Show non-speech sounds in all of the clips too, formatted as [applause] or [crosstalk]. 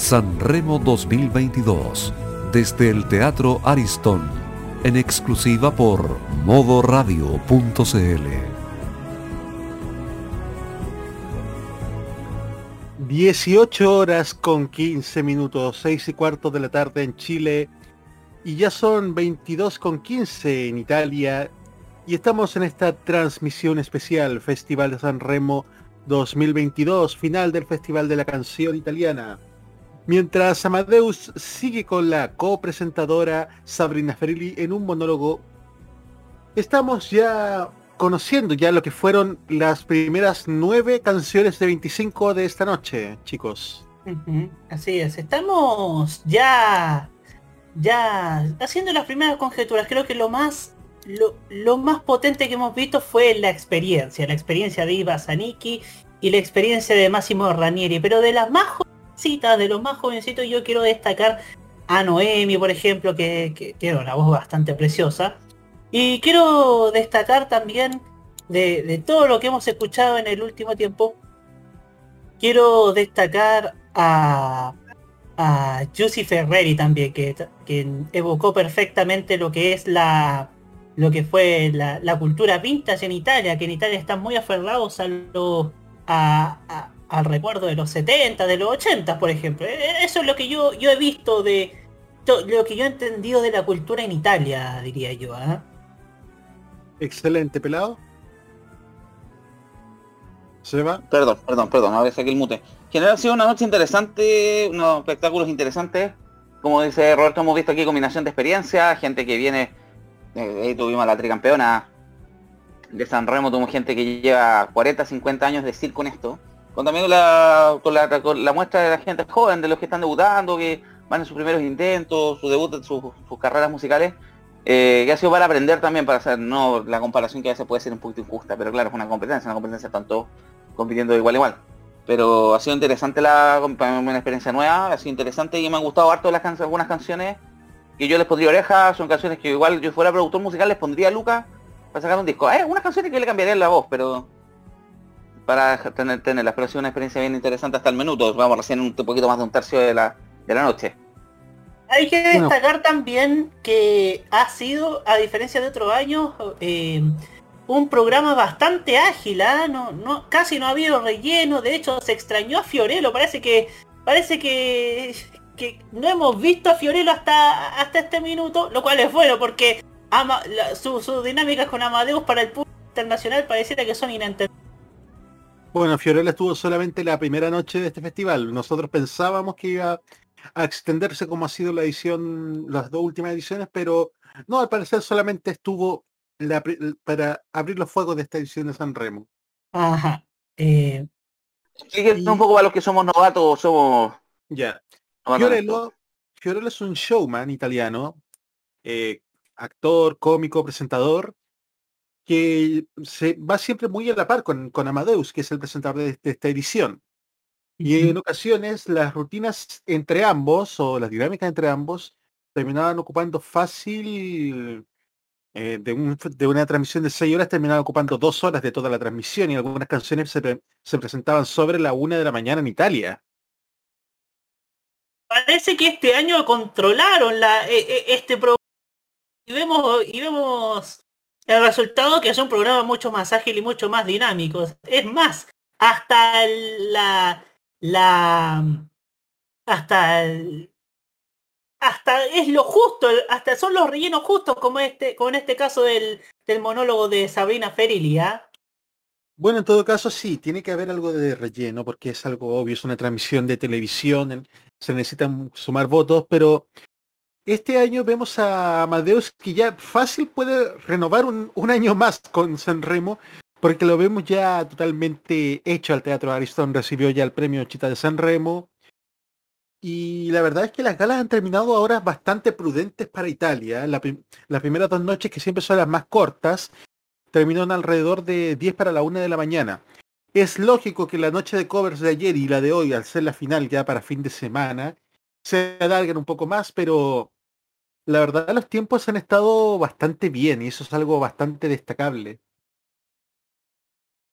Sanremo 2022, desde el Teatro Aristón, en exclusiva por modoradio.cl. 18 horas con 15 minutos, 6 y cuarto de la tarde en Chile y ya son 22 con 15 en Italia y estamos en esta transmisión especial Festival de San Remo 2022, final del Festival de la Canción Italiana. Mientras Amadeus sigue con la copresentadora Sabrina Ferilli en un monólogo, estamos ya conociendo ya lo que fueron las primeras nueve canciones de 25 de esta noche, chicos. Así es, estamos ya ya haciendo las primeras conjeturas. Creo que lo más lo, más potente que hemos visto fue la experiencia, la experiencia de Iva Zaniki y la experiencia de Máximo Ranieri, pero de las más jovencitas, de los más jovencitos, yo quiero destacar a Noemi, por ejemplo, que, tiene una voz bastante preciosa. Y quiero destacar también de, todo lo que hemos escuchado en el último tiempo, quiero destacar a, a Giussi Ferreri también, que, que evocó perfectamente lo que es la, lo que fue la, cultura vintage en Italia, que en Italia están muy aferrados a lo, a, al recuerdo de los 70, de los 80, por ejemplo. E, e, eso es lo que yo, yo he visto de lo que yo he entendido de la cultura en Italia, diría yo. ¿ah? Excelente, pelado. ¿Se va? Perdón, perdón, perdón, a ver aquí el mute. En general ha sido una noche interesante, unos espectáculos interesantes. Como dice Roberto, hemos visto aquí combinación de experiencia, gente que viene eh, ahí tuvimos a la tricampeona de San Remo, tuvimos gente que lleva 40, 50 años de circo con esto. Con también la, con la, muestra de la gente joven, de los que están debutando, que van en sus primeros intentos, su debut, sus, carreras musicales, eh, que ha sido para aprender también, para hacer, no la comparación que a veces puede ser un poquito injusta, pero claro, es una competencia, una competencia tanto compitiendo igual igual. Pero ha sido interesante la una experiencia nueva, ha sido interesante y me han gustado harto las algunas canciones que yo les pondría orejas, son canciones que igual yo fuera productor musical les pondría a Luca para sacar un disco. Hay algunas canciones que le cambiaría la voz, pero para tener, tenerlas, pero ha sido una experiencia bien interesante hasta el minuto. Vamos recién un poquito más de un tercio de la, de la noche. Hay que destacar también que ha sido, a diferencia de otros años, eh, un programa bastante ágil, ¿ah? no, no, casi no ha habido relleno, de hecho se extrañó a Fiorello, parece que parece que que no hemos visto a Fiorello hasta, hasta este minuto, lo cual es bueno porque ama, sus dinámicas con Amadeus para el público internacional pareciera que son inentendibles. Bueno, Fiorello estuvo solamente la primera noche de este festival. Nosotros pensábamos que iba a extenderse como ha sido la edición, las dos últimas ediciones, pero no, al parecer solamente estuvo para abrir los fuegos de esta edición de San Remo. Ajá. Eh, un poco para los que somos novatos, somos... Ya. Fiorello, es un showman italiano, eh, actor, cómico, presentador, que se va siempre muy a la par con, Amadeus, que es el presentador de, esta edición. Y en ocasiones las rutinas entre ambos, o las dinámicas entre ambos, terminaban ocupando fácil, eh, de, una transmisión de seis horas, terminaban ocupando dos horas de toda la transmisión y algunas canciones se, se presentaban sobre la una de la mañana en Italia parece que este año controlaron la, e, e, este programa y vemos, y vemos el resultado que es un programa mucho más ágil y mucho más dinámico. Es más, hasta la la hasta hasta es lo justo, hasta son los rellenos justos como este, como en este caso del, del monólogo de Sabrina Ferilia. ¿ah? Bueno, en todo caso sí, tiene que haber algo de relleno porque es algo obvio, es una transmisión de televisión, se necesitan sumar votos, pero este año vemos a Amadeus que ya fácil puede renovar un, año más con San Remo, porque lo vemos ya totalmente hecho al Teatro Aristón, recibió ya el premio Chita de San Remo. Y la verdad es que las galas han terminado ahora bastante prudentes para Italia. las primeras dos noches, que siempre son las más cortas, terminaron alrededor de 10 para la 1 de la mañana. Es lógico que la noche de covers de ayer y la de hoy, al ser la final ya para fin de semana, se alarguen un poco más, pero la verdad los tiempos han estado bastante bien y eso es algo bastante destacable.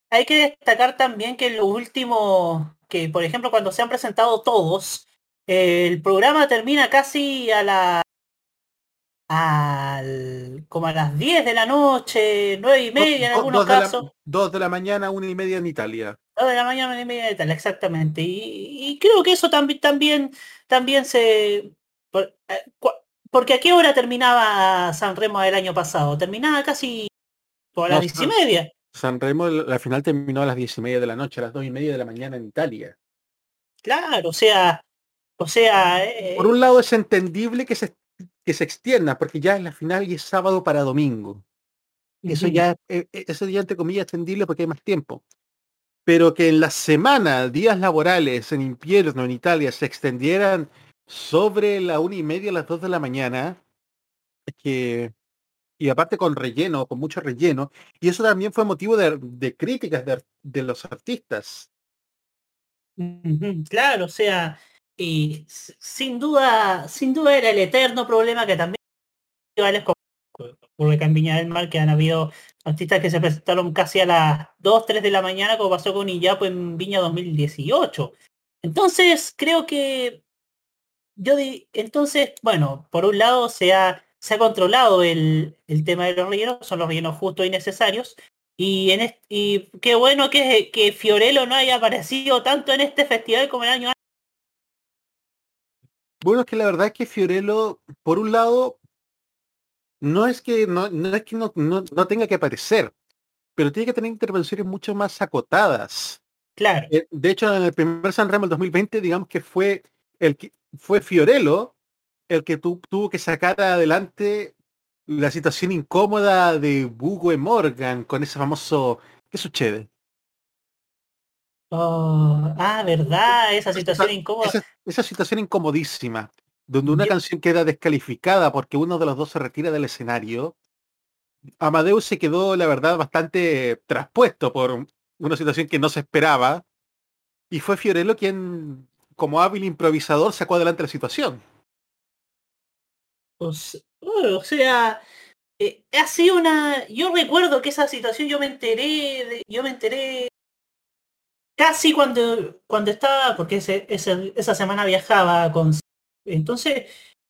Hay que destacar también que lo último, que por ejemplo cuando se han presentado todos, el programa termina casi a la al, como a las 10 de la noche, 9 y media en algunos casos. 2 de la mañana, 1 y media en Italia. 2 de la mañana, 1 y media en Italia, exactamente. Y, creo que eso también, también, también se... Eh, porque a qué hora terminaba San Remo el año pasado? Terminaba casi por las 10 y media. San Remo, la final terminó a las 10 y media de la noche, a las 2 y media de la mañana en Italia. Claro, o sea, o sea... Por un lado es entendible que se que se extienda, porque ya es la final y es sábado para domingo. Eso ya, eh, eh, eso ya entre comillas extendible porque hay más tiempo. Pero que en la semana, días laborales en invierno en Italia se extendieran sobre la una y media a las dos de la mañana, y aparte con relleno, con mucho relleno, y eso también fue motivo de, críticas de, de, los artistas. Claro, o sea, y sin duda, sin duda era el eterno problema que también ocurre en Viña del Mar, que han habido artistas que se presentaron casi a las 2, 3 de la mañana, como pasó con Iyapo en Viña 2018. Entonces, creo que yo di, entonces, bueno, por un lado se ha, se ha controlado el, el tema de los rellenos, son los rellenos justos y necesarios, y, en y qué bueno que, que Fiorello no haya aparecido tanto en este festival como el año bueno, es que la verdad es que Fiorello, por un lado, no es que no, es que no, tenga que aparecer, pero tiene que tener intervenciones mucho más acotadas. Claro. Eh, de hecho, en el primer San Remo del 2020, digamos que fue el que fue Fiorello el que tuvo que sacar adelante la situación incómoda de Bugo y Morgan con ese famoso ¿qué sucede? Oh, ah, verdad, esa situación incómoda. Esa, situación incomodísima, donde una canción queda descalificada porque uno de los dos se retira del escenario. Amadeus se quedó, la verdad, bastante traspuesto por una situación que no se esperaba. Y fue Fiorello quien, como hábil improvisador, sacó adelante la situación. O, sea, eh, ha sido una. Yo recuerdo que esa situación yo me enteré, de, yo me enteré casi cuando, cuando estaba, porque ese, esa semana viajaba con... Entonces,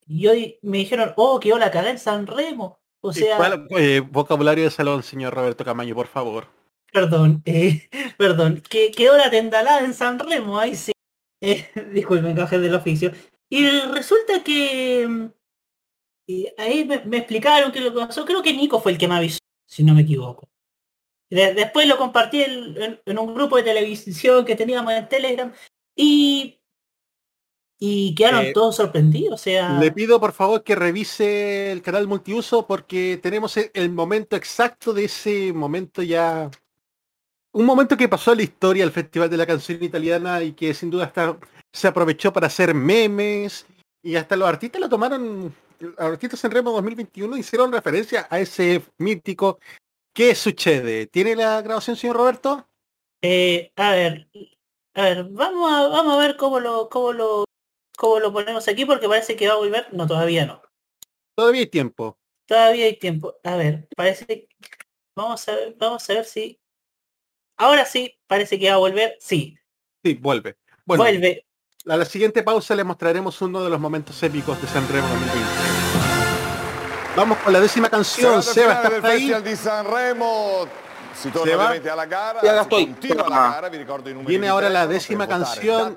yo me dijeron, oh, que hola, cagá en San Remo. O sea... Eh, vocabulario de salón, señor Roberto Camaño, por favor. Perdón, eh, [laughs] perdón, que quedó la tendalada en San Remo, ahí sí. Eh, [laughs] disculpen, cajé del oficio. Y resulta que mm, ahí me, me, explicaron qué lo que pasó. Creo que Nico fue el que me avisó, si no me equivoco después lo compartí en, un grupo de televisión que teníamos en Telegram y, y quedaron eh, todos sorprendidos. sea... Le pido por favor que revise el canal multiuso porque tenemos el, momento exacto de ese momento ya. Un momento que pasó en la historia del Festival de la Canción Italiana y que sin duda está, se aprovechó para hacer memes y hasta los artistas lo tomaron los artistas en Remo 2021 hicieron referencia a ese mítico ¿Qué sucede? ¿Tiene la grabación, señor Roberto? Eh, a ver, a ver, vamos a, vamos a ver cómo lo, cómo lo, cómo lo ponemos aquí, porque parece que va a volver. No, todavía no. Todavía hay tiempo. Todavía hay tiempo. A ver, parece vamos a ver, vamos a ver si. Ahora sí, parece que va a volver. Sí. Sí, vuelve. Bueno, vuelve. A la siguiente pausa le mostraremos uno de los momentos épicos de San Remo 2020. Vamos con la décima canción, Seba, ¿estás ahí? di Sanremo. Si torna ovviamente alla gara, continua la gara, vi ricordo i numeri Viene ahora la votare canción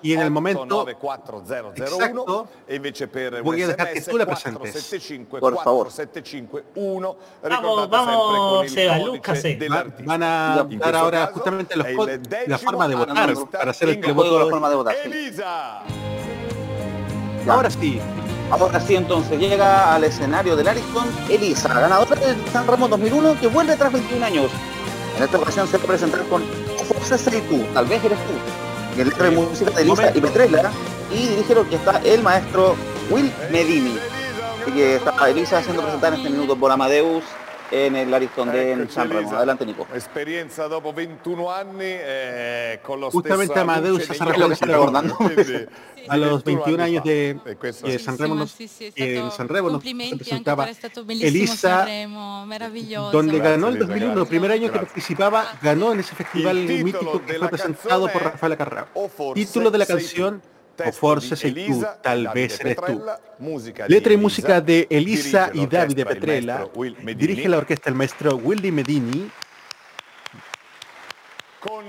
y en el momento 894 exacto e invece per voy a un dejar que SMS tú la presentes. 475 Por favor. 4751 Vamos, vamos, Seba, Lucas, van a dar ahora caso justamente los la forma de votar para hacer el televoto. la forma de votar. Ahora sí, Ahora sí, entonces llega al escenario del Ariston Elisa, ganadora del San Ramón 2001, que vuelve tras 21 años. En esta ocasión se va a presentar con José tú, tal vez eres tú. El letra de música de Elisa y Petrella y dirige lo que está el maestro Will Medini. Así que está Elisa siendo presentada en este minuto por Amadeus en el Ariston de San Remo. Adelante, Nico. Esperienza dopo 21 anni eh, con lo Justamente Amadeus negli recordando- quindi [laughs] a los 21 21 años de, San Remo, nos- eh, en San Remo nos presentaba Elisa, donde ganó el Elisa, 2001, gracias. primer año que participaba, ganó en ese festival mítico que fue presentado por Rafael Carrà. O forse Título de la canción testo forse sei tu, Elisa, tal Davide vez eres tú. Letra y música de Elisa y Davide Petrella. Dirige la orquesta el maestro Willy Medini. con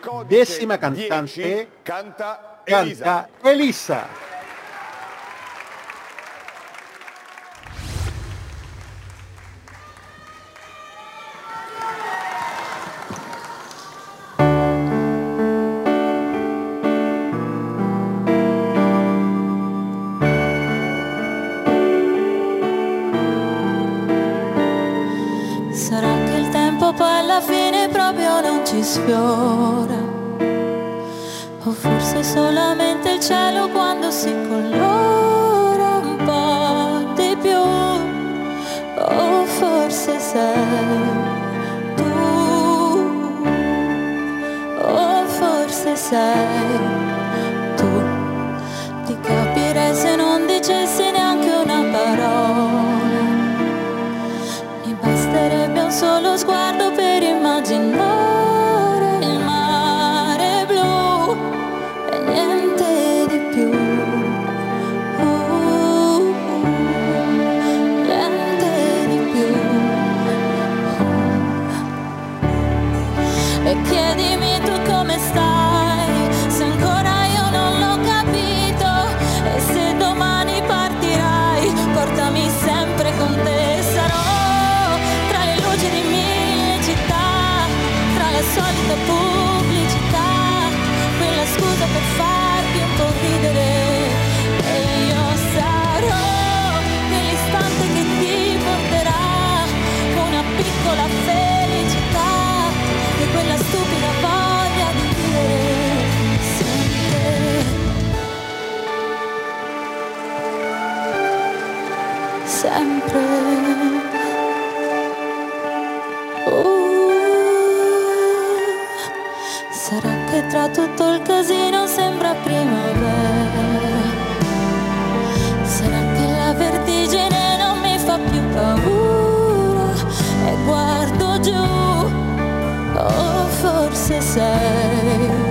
codice Décima 10 cantante, canta Elisa. Canta Elisa. Sfiora. O forse solamente il cielo quando si colora un po' di più. O forse sei tu. O forse sei tu. Ti capirei se non dicessi neanche una parola. Mi basterebbe un solo sguardo tutto il casino sembra primavera. Sarà che la vertigine non mi fa più paura e guardo giù, o forse sei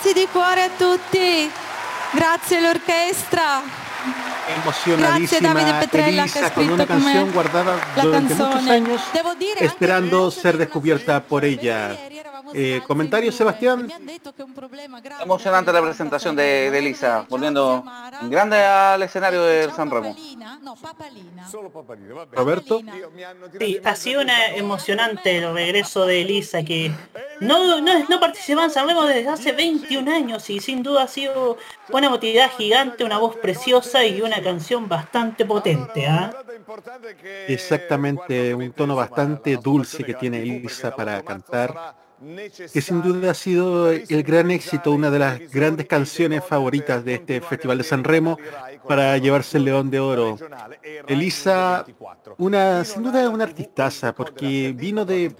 Grazie di cuore a tutti, grazie all'orchestra, Grazie, Davide Petrella, che ha Elisa con una scritto canción guardada la durante muchos años, Devo dire anche esperando ser descubierta por ella. Eh, comentarios, due, Sebastián. Emocionante la presentación de, de Elisa, volviendo en grande al escenario del San Remo. Roberto. Sí, ha sido una emocionante el regreso de Elisa que no, no, no participaba en San Remo desde hace 21 años y sin duda ha sido una emotividad gigante, una voz preciosa y una canción bastante potente. ¿ah? Exactamente, un tono bastante dulce que tiene Elisa para cantar. Que sin duda ha sido el gran éxito, una de las grandes canciones favoritas de este Festival de San Remo para llevarse el León de Oro. Elisa, una, sin duda una artistaza, porque vino de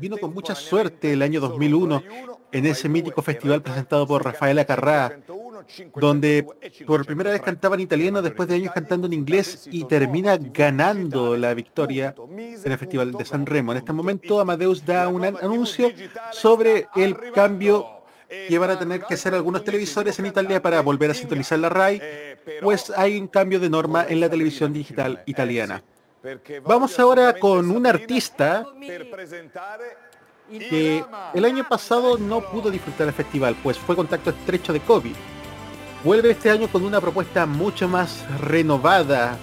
vino con mucha suerte el año 2001 en ese mítico festival presentado por Rafaela Carrá, donde por primera vez cantaba en italiano después de años cantando en inglés y termina ganando la victoria en el Festival de San Remo. En este momento Amadeus da un anuncio sobre el cambio que van a tener que hacer algunos televisores en Italia para volver a sintonizar la RAI, pues hay un cambio de norma en la televisión digital italiana. Vamos ahora con un artista que el año pasado no pudo disfrutar el festival, pues fue contacto estrecho de COVID. Vuelve este año con una propuesta mucho más renovada.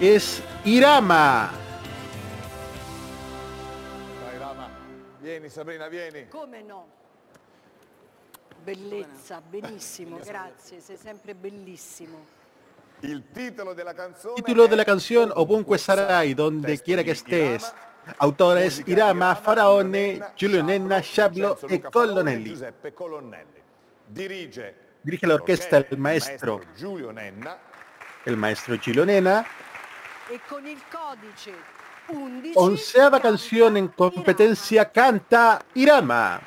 Es Irama. Vieni Sabrina, vieni. Come no? Bellezza, benissimo, grazie, sei sempre bellissimo. Il titolo della canzone Título de la canción Ovunque Sarai, donde quiera que estés. Autora es Irama, Faraone, Giulio Nenna, Sciablo e Colonelli. Dirige la orquesta el maestro, Giulio Nenna. el maestro Giulio Nenna. E con il codice 11... Onceava canción en competencia canta Irama.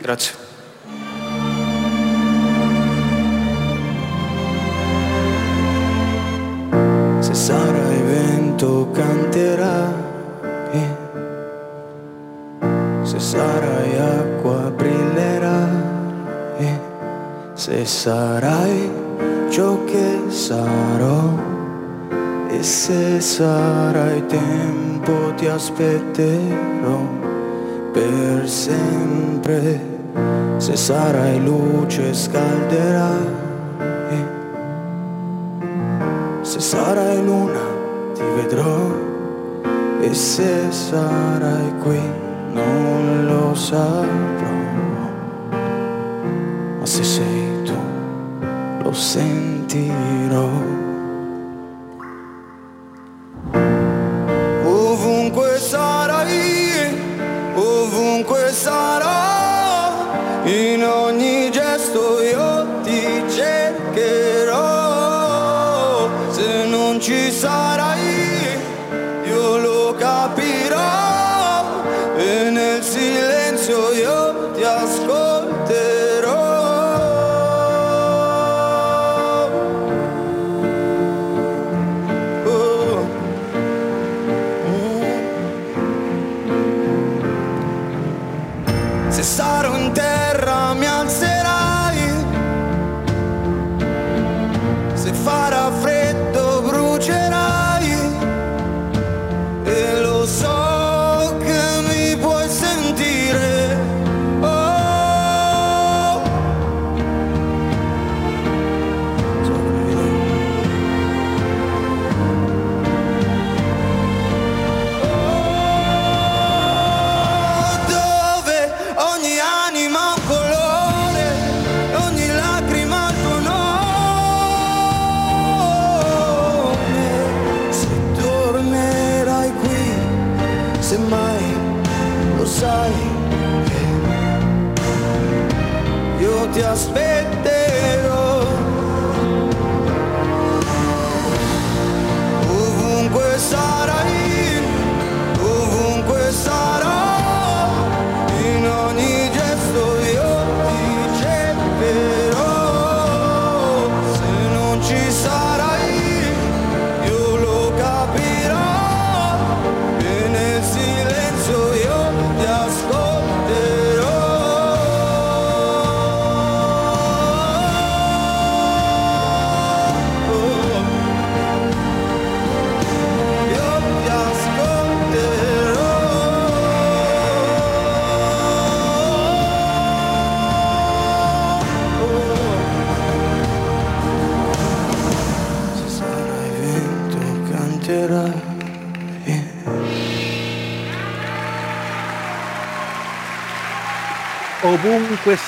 Grazie. Sarai vento canterai, se sarai acqua brillerai, se sarai ciò che sarò. E se sarai tempo ti aspetterò per sempre, se sarai luce scalderai. Se sarai luna ti vedrò e se sarai qui non lo saprò. Ma se sei tu lo sentirò.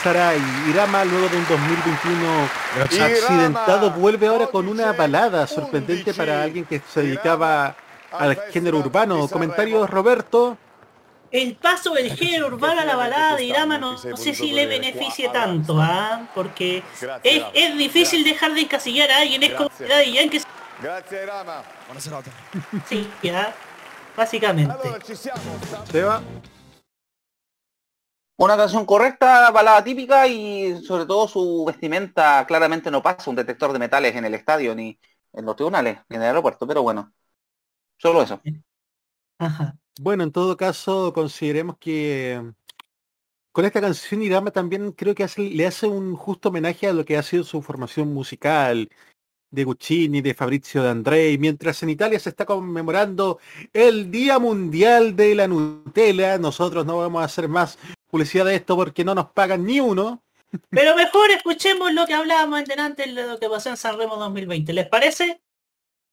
Sarai, Irama luego de un 2021 accidentado vuelve ahora con una balada sorprendente para alguien que se dedicaba al género urbano. Comentarios Roberto. El paso del género urbano a la balada de Irama no, no sé si le beneficie tanto, ¿ah? Porque es, es difícil dejar de encasillar a alguien, es como Daddy Yankee. Grazie Rama. Sí, ya, básicamente. Ci siamo. sta- Seba. Una canción correcta, balada típica y sobre todo su vestimenta claramente no pasa un detector de metales en el estadio ni en los tribunales ni en el aeropuerto, pero bueno. Solo eso. Bueno, en todo caso, consideremos que mm, con esta canción Irama también creo que le hace un justo homenaje a lo que ha sido su formación musical de Guccini, de Fabrizio de Andrei, mientras en Italia se está conmemorando el Día Mundial de la Nutella. Nosotros no vamos a hacer más publicidad de esto porque no nos pagan ni uno. Pero mejor escuchemos lo que hablábamos antes de lo que pasó en San Remo 2020. ¿Les parece?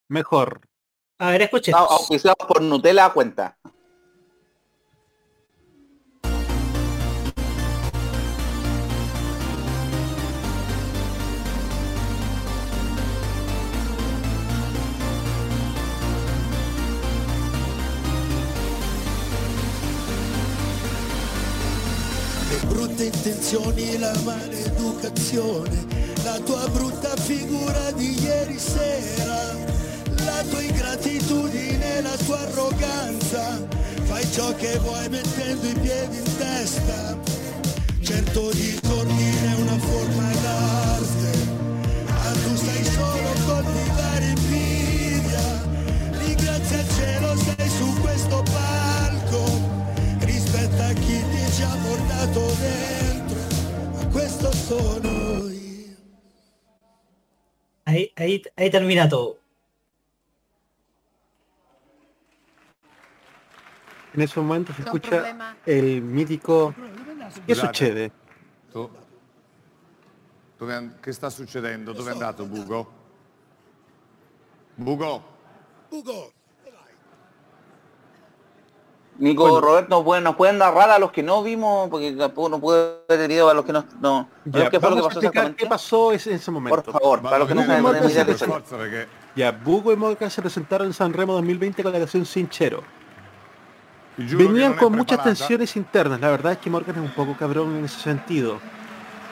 Mejor. A ver, escuchemos. Auspiciados por Nutella cuenta. Brutte intenzioni, la maleducazione, la tua brutta figura di ieri sera, la tua ingratitudine, la tua arroganza, fai ciò che vuoi mettendo i piedi in testa, certo di tornire è una forma d'arte, ma tu stai solo a coltivare invidia, ringrazia il cielo sei su questo palco, rispetta chi ti ci ha portato dentro, ma questo sono io. Ahí, ahí, ahí termina todo. En ese momento se un escucha problema. el mítico ¿Qué Scusate. succede? Tu- Dove che sta succedendo? Dove è andato Bugo? Bugo? Ugo, Nico Bueno. Roberto, ¿nos pueden, nos pueden narrar a los que no vimos, porque tampoco no pude ver video a los que no... no Ya, ¿Qué fue lo que pasó exactamente? qué pasó ese- en ese momento. Por favor, para los que no saben idea per de eso. forza perché Ya, Bugo y Morgan se presentaron en Sanremo 2020 con la canción Sinchero. Venían con muchas tensiones internas, la verdad es que Morgan es un poco cabrón en ese sentido.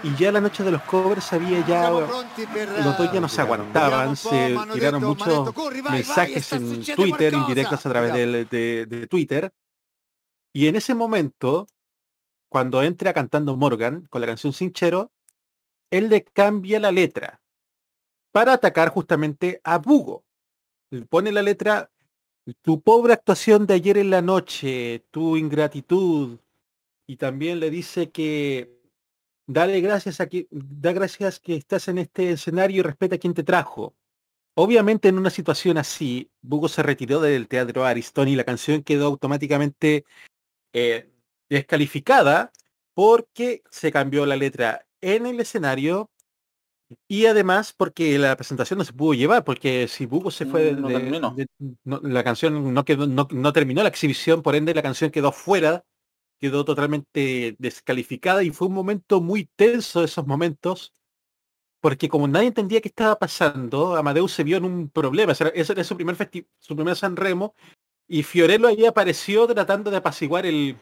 Y ya la noche de los covers había ya... Los dos ya no se aguantaban, se tiraron muchos mensajes en Twitter, indirectos a través de Twitter. Y en ese momento, cuando entra cantando Morgan con la canción Sinchero, él le cambia la letra para atacar justamente a Bugo. Pone la letra, tu pobre actuación de ayer en la noche, tu ingratitud, y también le dice que dale gracias a que, da gracias que estás en este escenario y respeta a quien te trajo. Obviamente en una situación así, Bugo se retiró del teatro Aristón y la canción quedó automáticamente eh, descalificada porque se cambió la letra en el escenario y además porque la presentación no se pudo llevar, porque si Bugo se fue Mm, no de- terminó. de- no- la canción no quedó, no, no terminó la exhibición, por ende la canción quedó fuera, quedó totalmente descalificada y fue un momento muy tenso esos momentos, porque como nadie entendía qué estaba pasando, Amadeus se vio en un problema, ese era, ese era su primer su primer San Remo, y Fiorello ahí apareció tratando de apaciguar el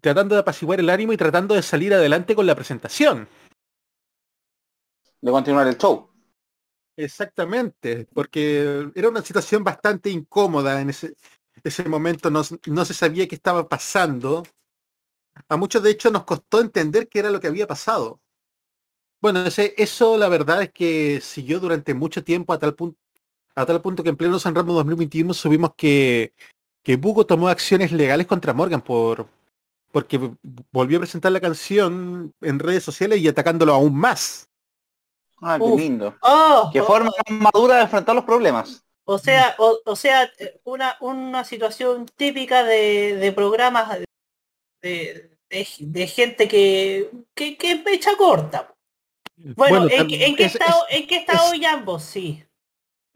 tratando de apaciguar el ánimo y tratando de salir adelante con la presentación. De continuar el show. Exactamente, porque era una situación bastante incómoda en ese, ese momento, no, no se sabía qué estaba pasando. A muchos de hecho nos costó entender qué era lo que había pasado. Bueno, ese, eso la verdad es que siguió durante mucho tiempo a tal punto a tal punto que en pleno San Ramo 2021 subimos que, que Bugo tomó acciones legales contra Morgan por porque volvió a presentar la canción en redes sociales y atacándolo aún más. Ah, qué Uf. lindo. Oh, Qué oh, forma madura de enfrentar los problemas. O sea, o, o sea, eh, una, una situación típica de, de programas de, de, de gente que, que, que es mecha corta. Bueno, ¿en, qué- en qué es- ¿en qué está es- hoy ambos? Sí.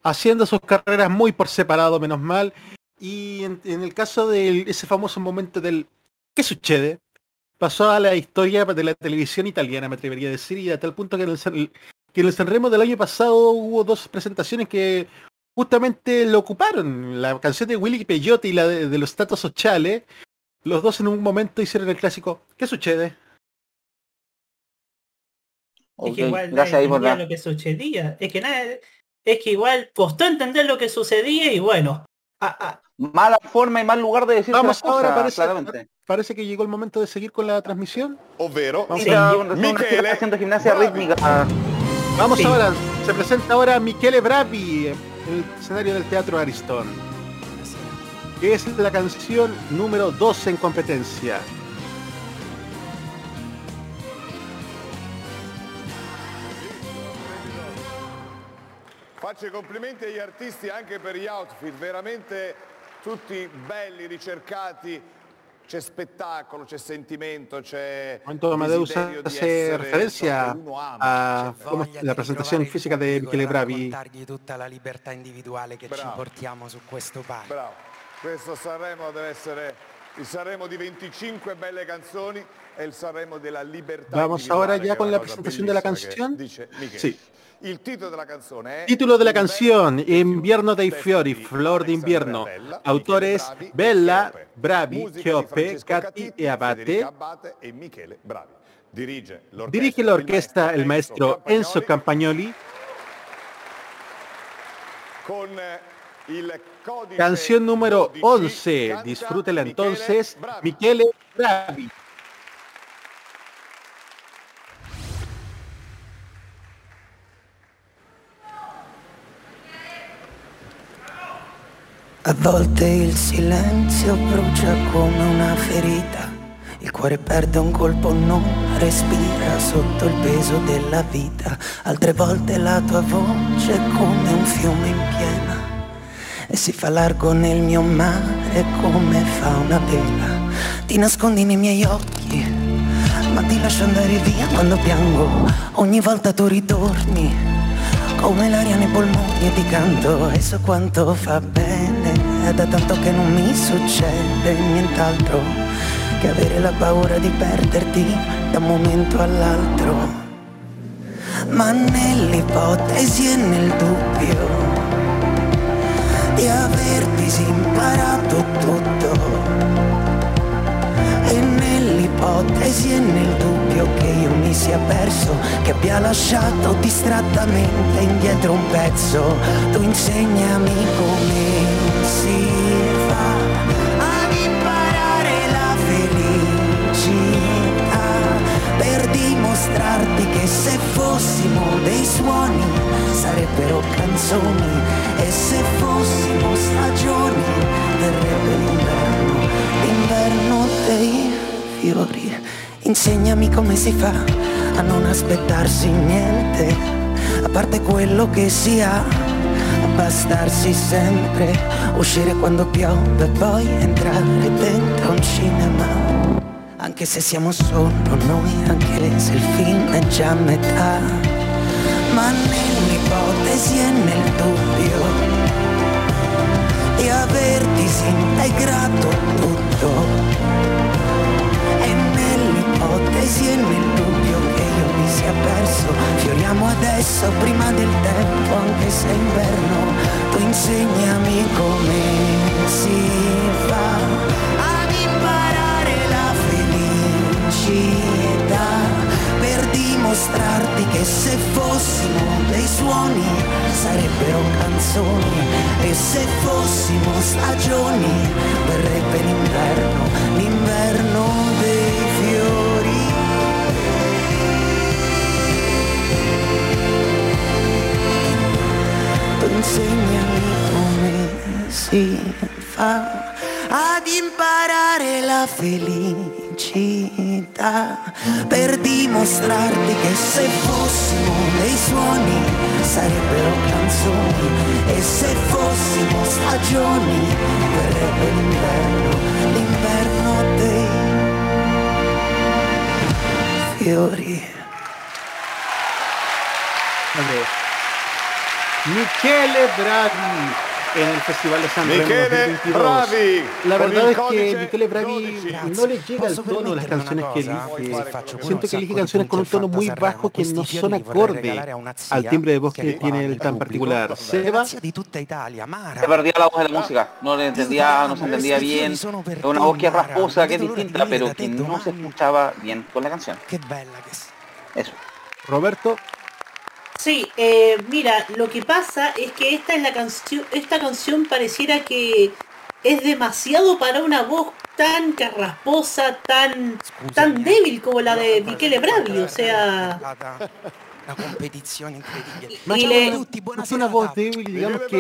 Haciendo sus carreras muy por separado, menos mal. Y en, en el caso de ese famoso momento del ¿qué sucede? pasó a la historia de la televisión italiana, me atrevería a decir, y a tal punto que en el, que en el Sanremo del año pasado hubo dos presentaciones que justamente lo ocuparon. La canción de Willy Peyote y la de, de los Tatos Ochale. Los dos en un momento hicieron el clásico. ¿Qué sucede? Es que igual nadie gracias ahí por la... lo que sucedía. Es que nadie, es que igual costó entender lo que sucedía y bueno. ah, Mala forma y mal lugar de decir Vamos ahora, parece, claramente. parece que llegó el momento de seguir con la transmisión. Ovvero Vamos Sí. a- haciendo gimnasia Bravi. rítmica. Vamos Sí. ahora, se presenta ahora Michele Bravi en el escenario del Teatro Aristón. Que es la canción número 12 en competencia. Faccio i complimenti agli artisti anche per gli outfit, veramente tutti belli, ricercati. C'è spettacolo, c'è sentimento, c'è Momento Amadeus di cómo- Voglia la di física de pubblico Michele Bravi. raccontargli tutta la libertà individuale che ci Bravo. portiamo su questo palco. Bravo, questo Sanremo deve essere il Sanremo di 25 belle canzoni e il Sanremo della libertà Vamos ahora ya con la presentación de la canción. dice Michele. Sí. Il titolo della canzone è Título de la Inverno canción, dei Invierno dei Fiori, Flor de Alexandra Invierno. Bella, Autores e Bella. Bravi, Francesco Catti e Abate. E Michele Bravi. Dirige l'orchestra, Dirige la orquesta el maestro Enzo Campagnoli con eh, il Canción número 12, 11. canta Disfrútela entonces. Michele Bravi. A volte il silenzio brucia come una ferita, il cuore perde un colpo, non respira sotto il peso della vita, altre volte la tua voce è come un fiume in piena. E si fa largo nel mio mare come fa una vela, ti nascondi nei miei occhi, ma ti lascio andare via quando piango, ogni volta tu ritorni come l'aria nei polmoni e ti canto. E so quanto fa bene è da tanto che non mi succede nient'altro che avere la paura di perderti da un momento all'altro. Ma nell'ipotesi e nel dubbio di averti imparato tutto e nell'ipotesi e nel dubbio mi sia perso, che abbia lasciato distrattamente indietro un pezzo, tu insegnami come si fa ad imparare la felicità per dimostrarti che se fossimo dei suoni sarebbero canzoni. E se fossimo stagioni verrebbe l'inverno, l'inverno dei fiori. Insegnami come si fa a non aspettarsi niente, a parte quello che si ha, abbastarsi sempre, uscire quando piove, poi entrare dentro un cinema. Anche se siamo solo noi, anche se il film è già a metà, ma nell'ipotesi e nel dubbio di aver disintegrato tutto e nell'ipotesi e nel dubbio che io mi sia perso. Fioriamo adesso prima del tempo anche se è inverno. Tu insegnami come si fa ad imparare la felicità per dimostrarti che se fossimo dei suoni sarebbero canzoni e se fossimo stagioni verrebbe l'inverno, l'inverno fa ad imparare la felicità per dimostrarti che se fossimo dei suoni sarebbero canzoni e se fossimo stagioni verrebbe l'inverno, l'inverno dei fiori. Michele Bravi. En el Festival de San Remo Michele 2022. Bravi, La verdad es que Michele Bravi 12. no le llega al Posso tono de las canciones que elige. Siento que elige canciones con un tono muy bajo que no son acorde al timbre de voz que tiene el tan particular. Seba. Se perdía la voz de la música, no le entendía, no se entendía bien. Es una voz que es rasposa, que es distinta, pero que no se escuchaba bien con la canción. Qué bella che sei. Eso. Roberto, Sí, eh, mira, lo que pasa es que esta es la canción, esta canción pareciera que es demasiado para una voz tan carrasposa, tan, tan débil como la de Michele Bravi, o sea, Una competizione incredibile. más Y allá le- una- voz débil, digamos que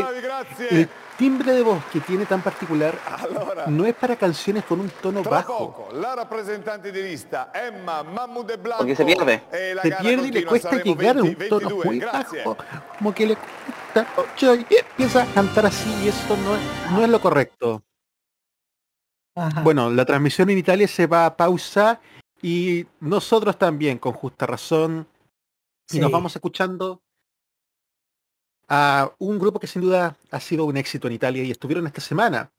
timbre de voz que tiene tan particular [laughs] Allora, no es para canciones con un tono bajo. poco la rappresentante di lista Emma Mahmoud de Blanco Porque se pierde. e la Se pierde y le cuesta llegar a un 20, tono 22. muy bajo, como que le cuesta mucho y empieza a cantar así y eso no es, no es lo correcto. ajá. Bueno, la transmisión en Italia se va a pausa y nosotros también, con justa razón, y nos vamos escuchando a un grupo que sin duda ha sido un éxito en Italia y estuvieron esta semana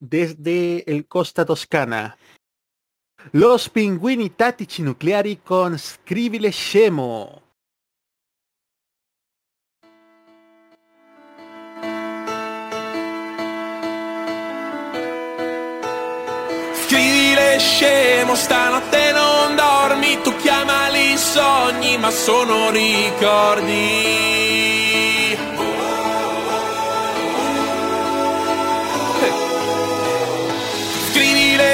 desde el Costa Toscana. Los Pinguini Tattici Nucleari con Scrivile Scemo. Scrivile scemo, stanotte non dormi, tu chiamali sogni, ma sono ricordi.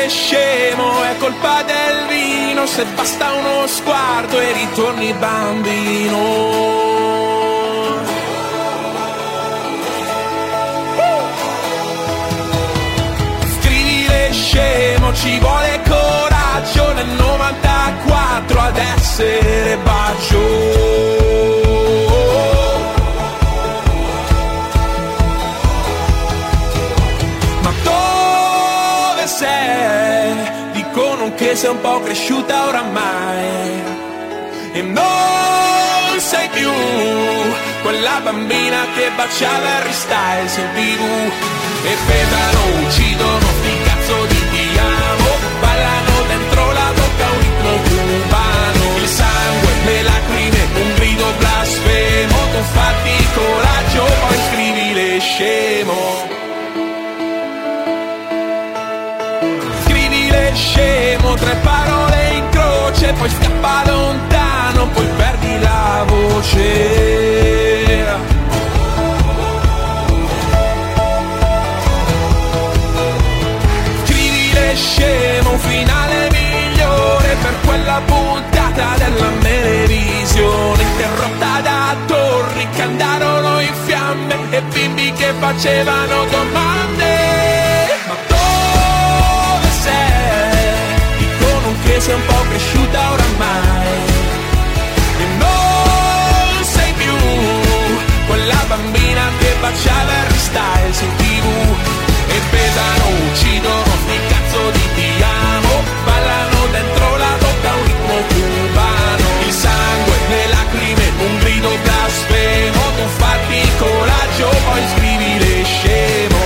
Scemo, è colpa del vino, se basta uno sguardo e ritorni bambino. Scemo, ci vuole coraggio nel 94 ad essere bacio. Sei un po' cresciuta oramai. E non sei più quella bambina che baciava Harry Styles in tv e pesano, uccidono, sti cazzo di ti amo ballano dentro la bocca un ritmo cubano il sangue, le lacrime, un grido blasfemo tu fatti coraggio, poi scrivile scemo scemo, tre parole in croce, poi scappa lontano, poi perdi la voce. Scrivile scemo, un finale migliore per quella puntata della televisione, interrotta da torri che andarono in fiamme e bimbi che facevano domande. Che baciava Harry Styles in tv e pesano, uccidono, sti cazzo di ti amo ballano dentro la bocca un ritmo cubano. Il sangue, le lacrime, un grido blasfemo. Tu fatti coraggio, poi scrivile scemo.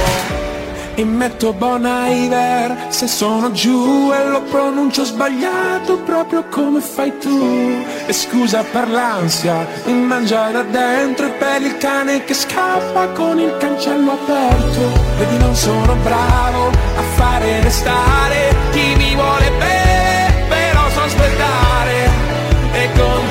E metto Bon Iver se sono giù e lo pronuncio sbagliato proprio come fai tu e scusa per l'ansia mi mangia da dentro e per il cane che scappa con il cancello aperto. Vedi non sono bravo a fare restare chi mi vuole bene però so aspettare. E con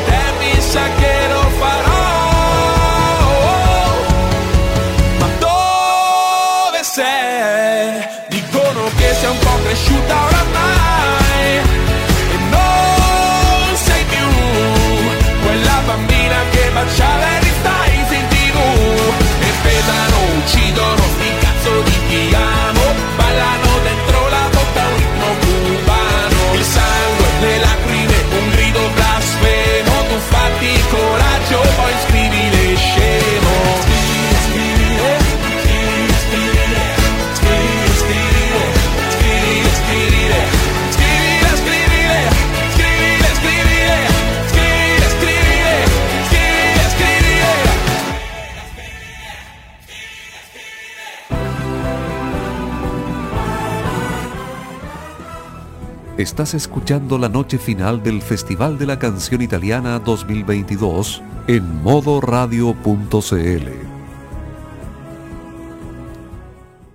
Estás escuchando la noche final del Festival de la Canción Italiana 2022 en modoradio.cl.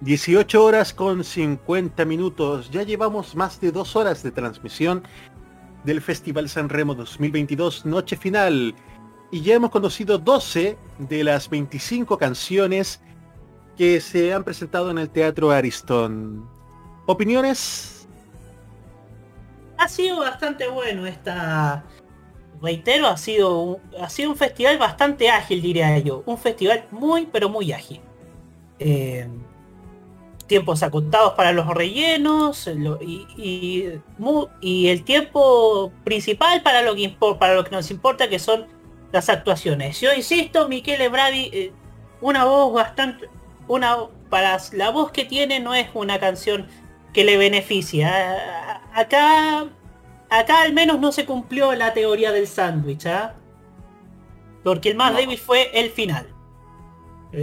18 horas con 50 minutos. Ya llevamos más de dos horas de transmisión del Festival San Remo 2022 Noche Final. Y ya hemos conocido 12 de las 25 canciones que se han presentado en el Teatro Ariston. ¿Opiniones? Ha sido bastante bueno esta... Reitero, ha sido, un- ha sido un festival bastante ágil, diría yo. Un festival muy, pero muy ágil. Eh, tiempos acotados para los rellenos y, el tiempo principal para lo que impo- para lo que nos importa que son las actuaciones. Yo insisto, Michele Bravi, eh, una voz bastante, una para la voz que tiene no es una canción que le beneficia. Acá, acá al menos no se cumplió la teoría del sándwich, ¿ah? Porque el más débil fue el final de-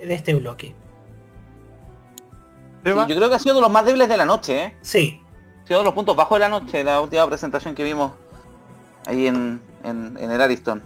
de- de este bloque. Sí, yo creo que ha sido de los más débiles de la noche, ¿eh? Sí. Ha sido de los puntos bajos de la noche, la última presentación que vimos ahí en, en, en el Ariston.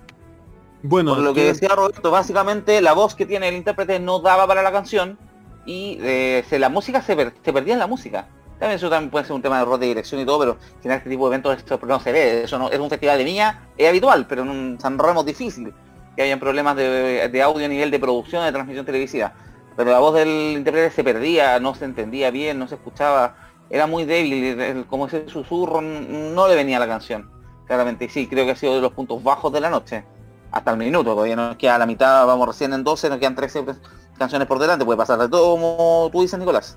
Bueno, Por lo que que- decía Roberto, básicamente la voz que tiene el intérprete no daba para la canción y eh, se- la música se, per- se perdía en la música. También eso también puede ser un tema de error de dirección y todo, pero en este tipo de eventos esto no se ve. Eso no es un festival de viña, es habitual, pero en un San Remo difícil que hayan problemas de, audio a nivel de producción, de transmisión televisiva. Pero la voz del intérprete se perdía, no se entendía bien, no se escuchaba, era muy débil, como ese susurro no le venía a la canción. Claramente, y sí, creo que ha sido de los puntos bajos de la noche. Hasta el minuto, todavía nos queda la mitad, vamos recién en 12, nos quedan 13 canciones por delante, puede pasar de todo como tú dices, Nicolás.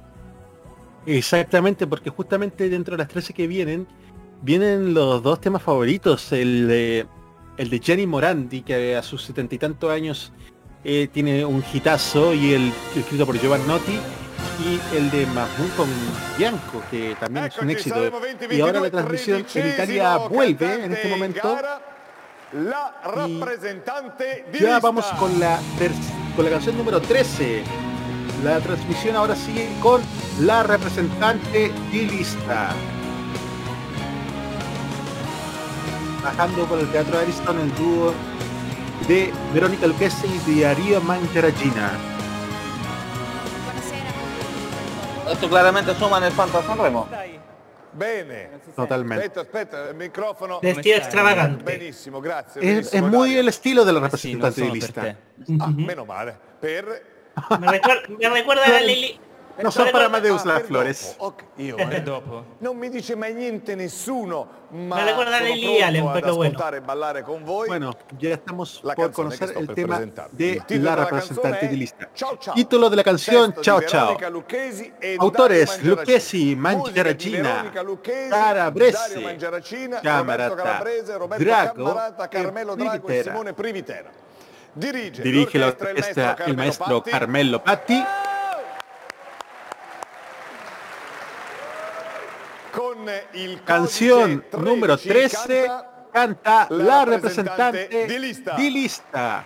Exactamente, porque justamente dentro de las 13 que vienen, vienen los dos temas favoritos, el de, el de Jenny Morandi, que a sus setenta y tantos años eh, tiene un hitazo, y el escrito por Giovannotti, y el de Mahmoud con Bianco, que también es un éxito. Y ahora la transmisión en Italia vuelve en este momento. La Ya vamos con la, con la canción número 13. La transmisión ahora sigue con la representante di lista. Bajando por el Teatro Ariston el dúo de Verónica Lucchese y de Aria Manteragina. Esto claramente suma en el Fanta San Remo. Bene. Totalmente. Aspetta, aspetta, il microfono. Vestito extravagante. Benissimo, grazie. Es, es benissimo, muy Dario. el estilo de la representante di lista. Ah, meno male. Per Me recuerda, me recuerda a la Lili. No son para Amadeus las flores. Io eh. Non mi dice mai niente nessuno, ma Me recuerda a sono Lily pronto Allen, ad pero bueno. ascoltare e ballare con voi. Bueno, ya estamos La por conocer el per tema de la representante di lista. Ciao Ciao. Título de la canción Ciao Ciao. E Autores Lucchesi, Mangiaracina. Roberto Calabrese, Roberto Drago e Carmelo Drago e. Simone Privitera. Dirige, Dirige la orquesta el maestro. Carmelo Patti. Con il Canción número 13 13 canta la representante representante di lista.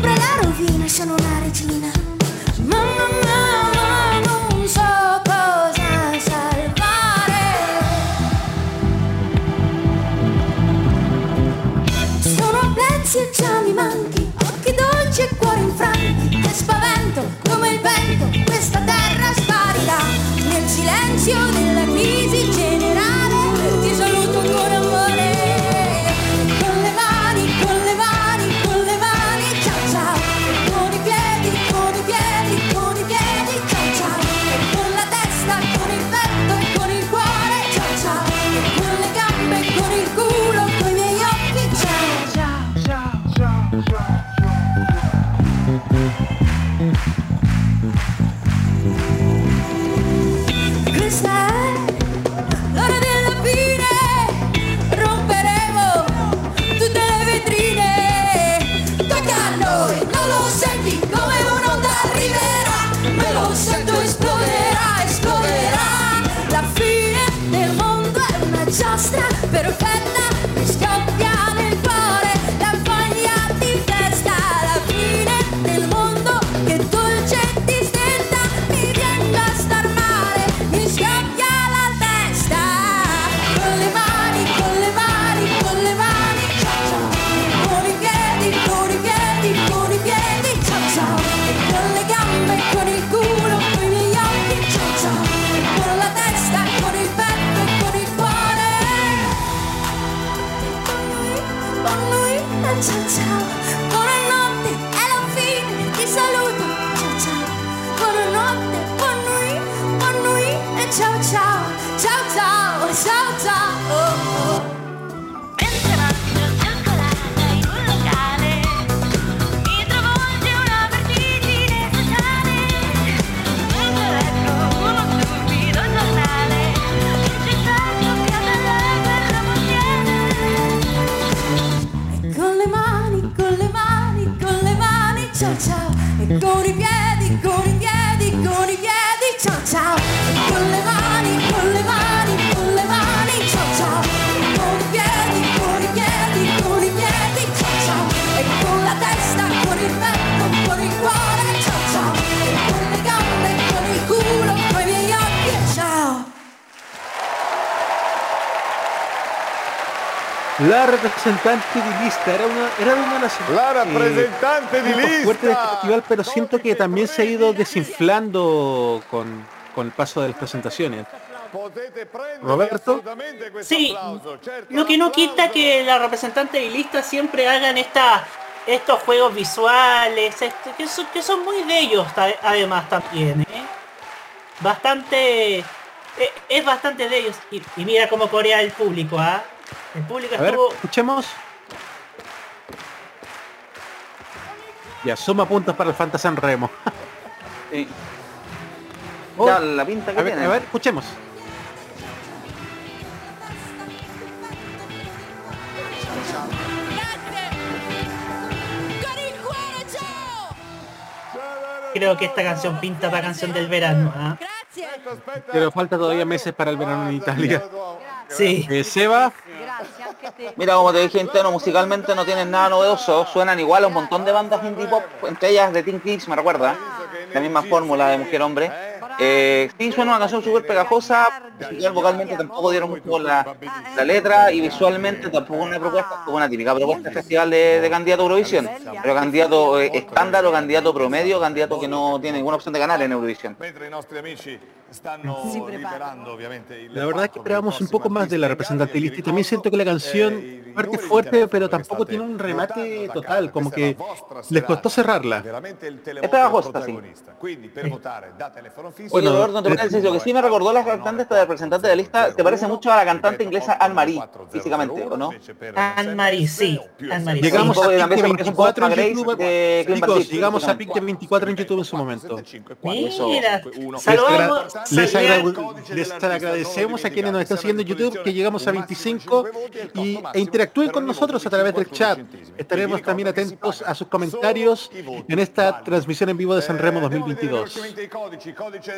Sopra la rovina sono una regina. Mamma mia, non so cosa salvare. Sono a pezzi e già mi manchi Occhi dolci e cuori infranti Che spavento come il vento Questa terra sparirà Nel silenzio della crisi representante de lista era una, era una de las eh, puntos fuertes de este lista. festival, pero siento que también se ha ido desinflando con, con el paso de las presentaciones. Roberto? questo Sí, lo que no quita que la representante de lista siempre hagan esta, estos juegos visuales, este, que, son, que son muy de ellos ta- además también, ¿eh? Bastante... eh, es bastante de ellos. Y, y mira cómo corea el público, ¿ah? El público A ver, escuchemos. Ya, suma puntos para el Fantasy Remo. [laughs] Sí. Oh, Ya, la pinta que a ver, a ver, escuchemos. Creo que esta canción pinta la canción del verano, ¿ah? Pero falta todavía meses para el verano en Italia. Sí. Eh, Seba, [laughs] Mira, como te dije, interno musicalmente no tienen nada novedoso, suenan igual a un montón de bandas indie pop, entre ellas de Teen Kids, me recuerda, la misma fórmula de mujer hombre. Eh, sí, suena una canción súper pegajosa, vocalmente tampoco dieron mucho la, la letra y visualmente tampoco una propuesta, como una típica propuesta de festival de, de candidato a Eurovisión, pero candidato eh, estándar o candidato promedio, candidato que no tiene ninguna opción de ganar en Eurovisión. [laughs] La verdad es que esperábamos un poco más de la representante lista y también siento que la canción Eh, parte i fuerte, pero tampoco tiene un remate total, como que les costó cerrarla. Televoto pegajosa, del sì. Bueno, Oye, Roberto, entre paréntesis, lo que sí me recordó la cantante esta de representante de lista, te parece mucho a la cantante inglesa Anne-Marie, físicamente, ¿o no? Anne-Marie, sí. Anne-Marie, sí. Llegamos Sí, a poco 24 a en YouTube. llegamos a. Pique 24 en YouTube en su momento. Mira, saludamos, les agradecemos a quienes nos están siguiendo en YouTube que llegamos a 25 y, e interactúen con nosotros a través del chat. Estaremos también atentos a sus comentarios en esta transmisión en vivo de Sanremo 2022.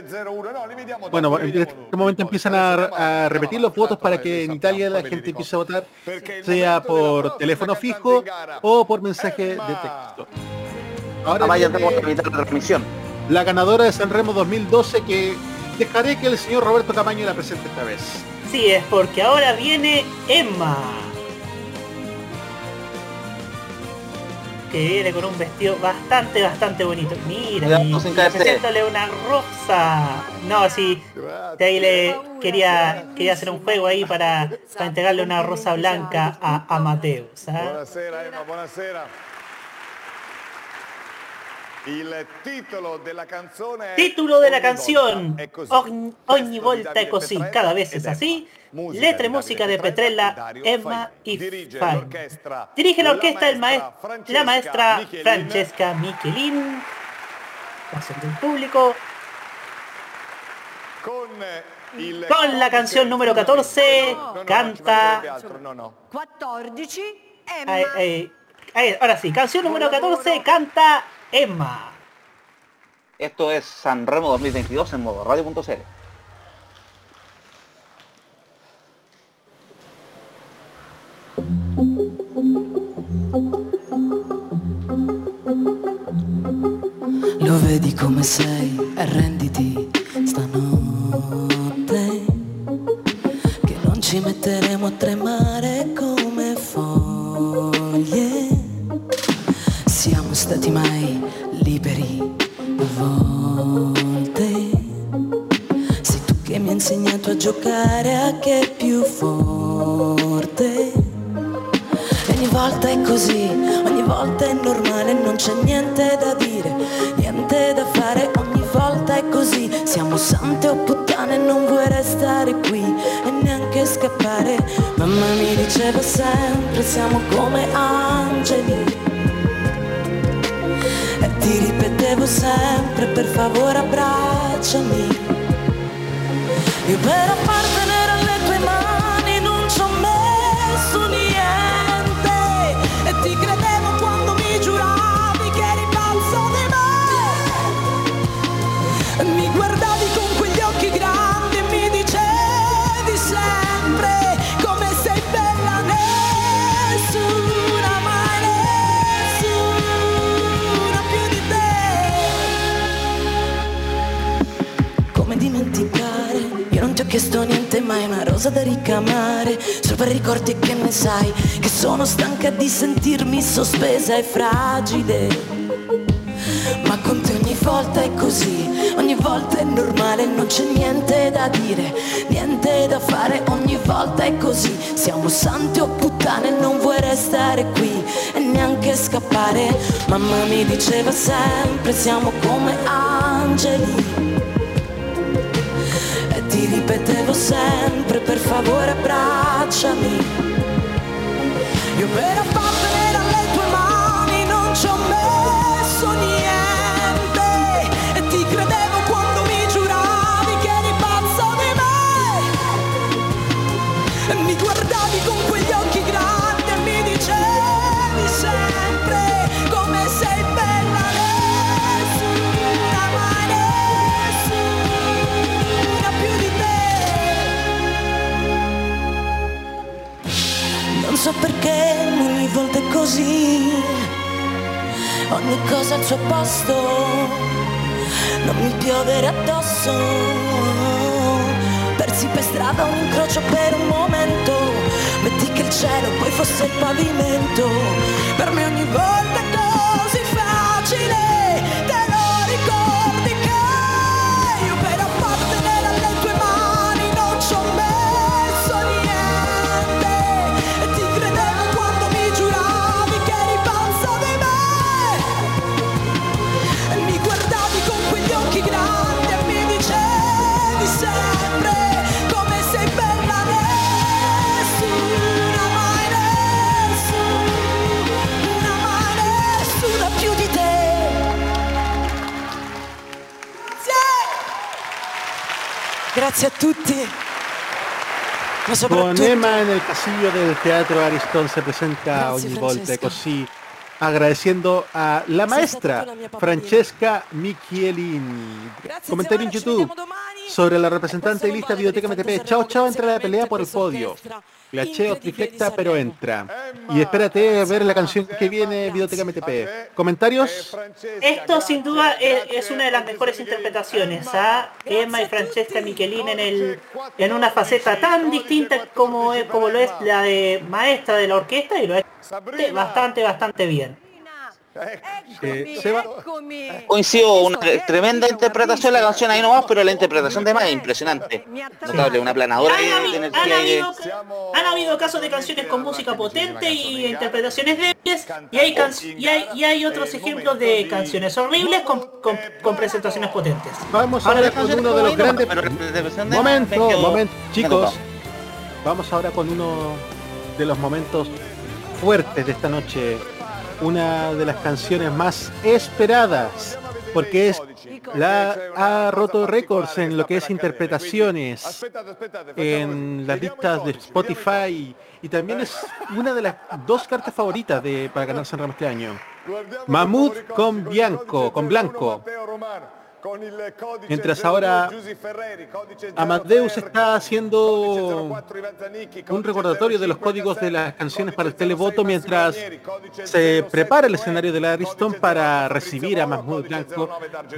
I codici, codice 01, no, li vediamo dopo, Bueno, en este momento empiezan a, a repetir los votos para que en Italia la gente empiece a votar, sea por teléfono fijo o por mensaje de texto. Ahora Ah, vaya, tenemos que evitar la transmisión. la ganadora de Sanremo 2012 que dejaré que el señor Roberto Camaño la presente esta vez. Sí, es porque ahora viene Emma. Que viene con un vestido bastante, bastante bonito. Mira, y, preséntale una rosa. No, sí, de ahí le quería, quería hacer un juego ahí para, para entregarle una rosa blanca a, a Mateus. ¿ah? Buonasera Emma, buonasera. Il titolo della canzone Título de la Ogni canción, volta è così. Ogni, volta è così, Petrella cada vez es así. Letra y di música de Petrella, Emma y Dirige Fai. l'orchestra Dirige la la orquesta el maestro, maestra la maestra Francesca Michelin, canción del público, con il con la canción número 14, No, no, no, ci canta... mancherebbe altro, no, no. 14, Emma. Ahora sí, canción número 14, canta Emma. Esto es Sanremo 2022 en modo radio.cl. Lo vedi come sei, arrenditi stanotte Che non ci metteremo a tremare come foglie Siamo stati mai a giocare a che più forte ogni volta è così, ogni volta è normale, non c'è niente da dire, niente da fare, ogni volta è così, siamo sante o puttane, non vuoi restare qui e neanche scappare, mamma mi diceva sempre, siamo come angeli. E ti ripetevo sempre, per favore abbracciami. Io per appartenere Ho chiesto niente mai Una rosa da ricamare. Per ricordi che ne sai Che sono stanca di sentirmi sospesa e fragile. Ma con te ogni volta è così Ogni volta è normale Non c'è niente da dire Niente da fare Ogni volta è così. Siamo santi o puttane Non vuoi restare qui E neanche scappare. Mamma mi diceva sempre Siamo come angeli ripetevo sempre per favore abbracciami Io per so perché ogni volta è così. Ogni cosa al suo posto Non mi piovere addosso. Persi per strada un incrocio per un momento. Metti che il cielo poi fosse il pavimento. Per me ogni volta è così facile Te lo ricordi Grazie a tutti Ma Con soprattutto Emma en el pasillo del Teatro Ariston se presenta Grazie, ogni volta così agradeciendo a la maestra Francesca Michielini. Grazie, Comentario in YouTube. Sobre la representante prossimo lista di MTP. Chao, chao, entra la pelea por el podio. Glacheo triflecta, pero entra. Y espérate a ver la canción que viene Videoteca MTP. ¿Comentarios? Esto sin duda es, una de las mejores interpretaciones Emma y Francesca Michelin en el en una faceta tan distinta como, es- como lo es la de maestra de la orquesta y lo es bastante bastante bien. Eh, Seba, Coincido, una tremenda interpretación de la canción ahí nomás, pero la interpretación de más es impresionante. Notable, una planadora Han, de, habi- de han energía y de- habido, han habido casos de canciones con música potente y interpretaciones débiles y hay, can- y hay, y hay otros ejemplos de canciones horribles con, con- con presentaciones potentes. vamos Ahora con uno de los grandes... de Momento, momento, me chicos. Vamos ahora con uno de los momentos fuertes de esta noche. Una de las canciones más esperadas. Porque es la ha roto récords en lo que es interpretaciones en las listas de Spotify y también es una de las dos cartas favoritas para ganar San Ramos este año. Mahmoud con Bianco, con Blanco. Mientras ahora Amadeus está haciendo un recordatorio de los códigos de las canciones para el televoto mientras se prepara el escenario de la Ariston para recibir a Mahmoud Blanco.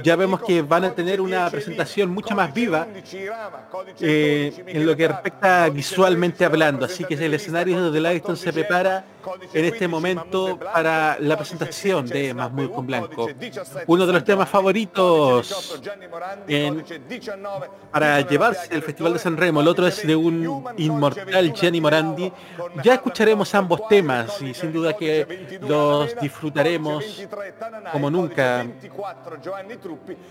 Ya vemos que van a tener una presentación mucho más viva eh, en lo que respecta visualmente hablando. Así que el escenario de la Ariston se prepara en este momento para la presentación de Mahmoud con Blanco. Uno de los temas favoritos en- para llevarse el Festival de San Remo. El otro es de un inmortal Gianni Morandi. Ya escucharemos ambos temas y sin duda que los disfrutaremos como nunca.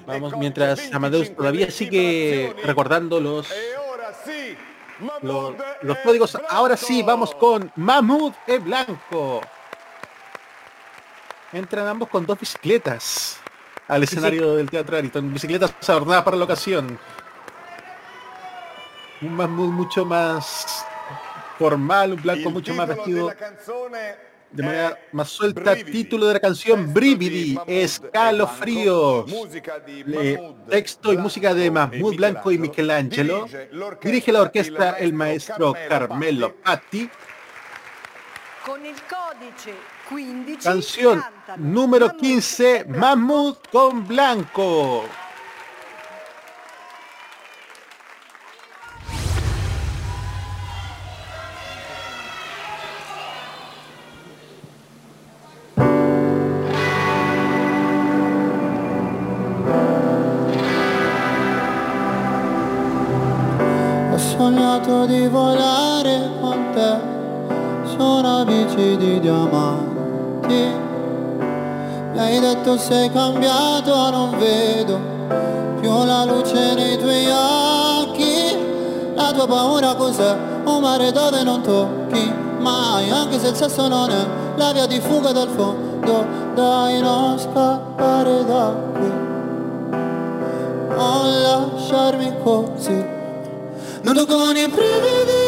Vamos, mientras Amadeus todavía sigue recordando los, los, los códigos. Ahora sí, vamos con Mahmoud e Blanco. Entran ambos con dos bicicletas al escenario del Teatro Ariton. Bicicletas adornadas para la ocasión. Un Mahmoud mucho más formal, un Blanco mucho más vestido de manera más suelta. Título de la canción Brividi, Escalofríos. Texto y música de Mahmoud Blanco y Michelangelo. Dirige la orquesta el maestro Carmelo Patti. Con il codice 15 Canción cantano número 15, Mahmoud con Blanco. Ho sognato di volare con te su una bici di diamanti. Mi hai detto sei cambiato, non vedo più la luce nei tuoi occhi. La tua paura cos'è? Un mare dove non tocchi mai, anche se il sesso non è la via di fuga dal fondo. Dai, non scappare da qui. Non lasciarmi così Nudo con i brividi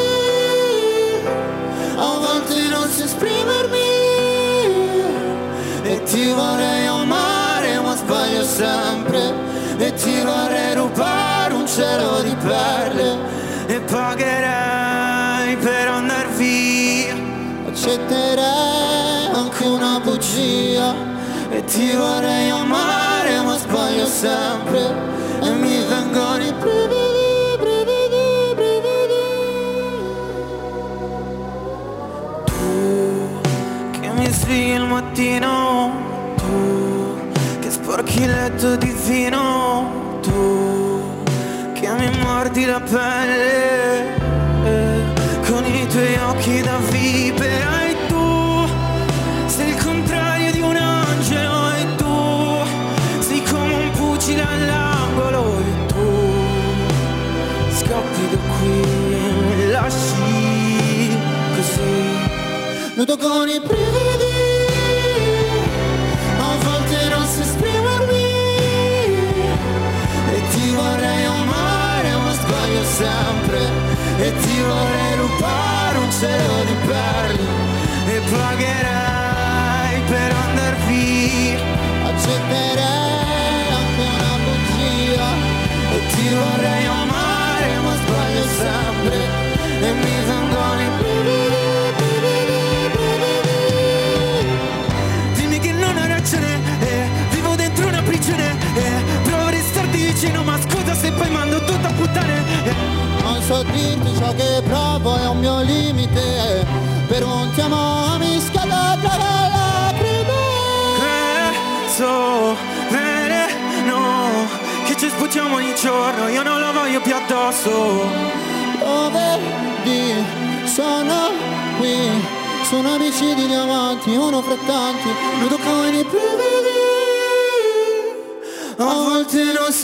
A volte non so esprimermi E ti vorrei amare ma sbaglio sempre. E ti vorrei rubare un cielo di perle. E pagherei per andar via. Accetterei anche una bugia. E ti vorrei amare ma sbaglio sempre. E mi vengono i brividi, brividi, mattino Tu che sporchi il letto di vino Tu che mi mordi la pelle eh, Con i tuoi occhi da vipera E tu sei il contrario di un angelo E tu sei come un pugile all'angolo E tu scappi da qui Mi lasci così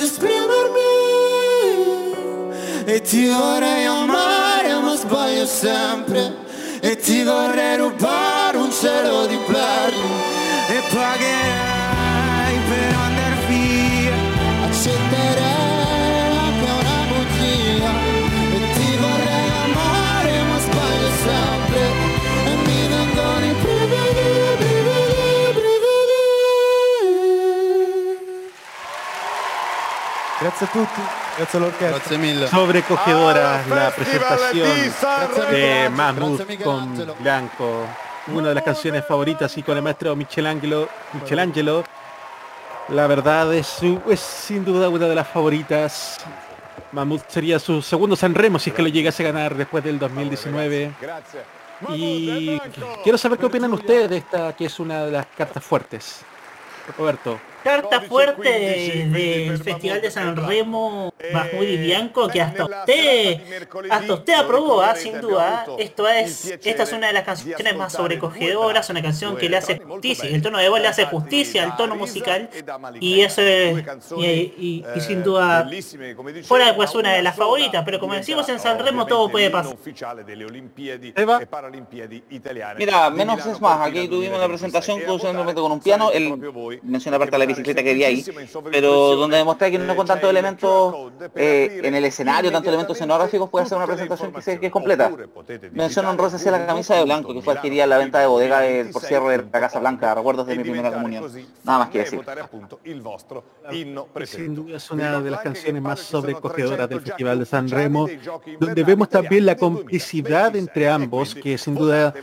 volte non tutti, grazie all'orchestra. Grazie mille. Sobrecogedora la Al Festival presentación di Sanremo. de Mahmoud con. Blanco. Una de las canciones favoritas y con el maestro Michelangelo. Michelangelo. La verdad es, su- es sin duda una de las favoritas. Mahmoud sería su segundo San Remo si es que lo llegase a ganar después del 2019. Grazie. Y quiero saber qué opinan ustedes de esta que es una de las cartas fuertes. Roberto. Carta fuerte del Festival de San Remo Mahmoud y Bianco que hasta usted hasta usted aprobó, ¿ah? sin duda. Esto es esta es una de las canciones más sobrecogedoras, una canción que le hace justicia, el tono de voz le hace justicia al tono musical y eso es y, y- y sin duda fuera pues una de las favoritas, pero como decimos en San Remo todo puede pasar. Eva. Mira, menos es más, aquí tuvimos 2023. una presentación con, un piano, él menciona aparte che la bicicleta que había ahí, pero donde demostré que no con tantos elementos eh, en el escenario, tanto elementos escenográficos, puede hacer una presentación que, se- que es completa. Digitare honrosa hacia la camisa de blanco, que fue adquirida en la venta de bodega del por cierre de la Casa Blanca, recuerdos de mi primera comunión. Nada más que decir. sin duda es Vi una de las canciones más sobrecogedoras 300 del Festival de San Remo, donde vemos también la complicidad 2026. entre ambos, que sin duda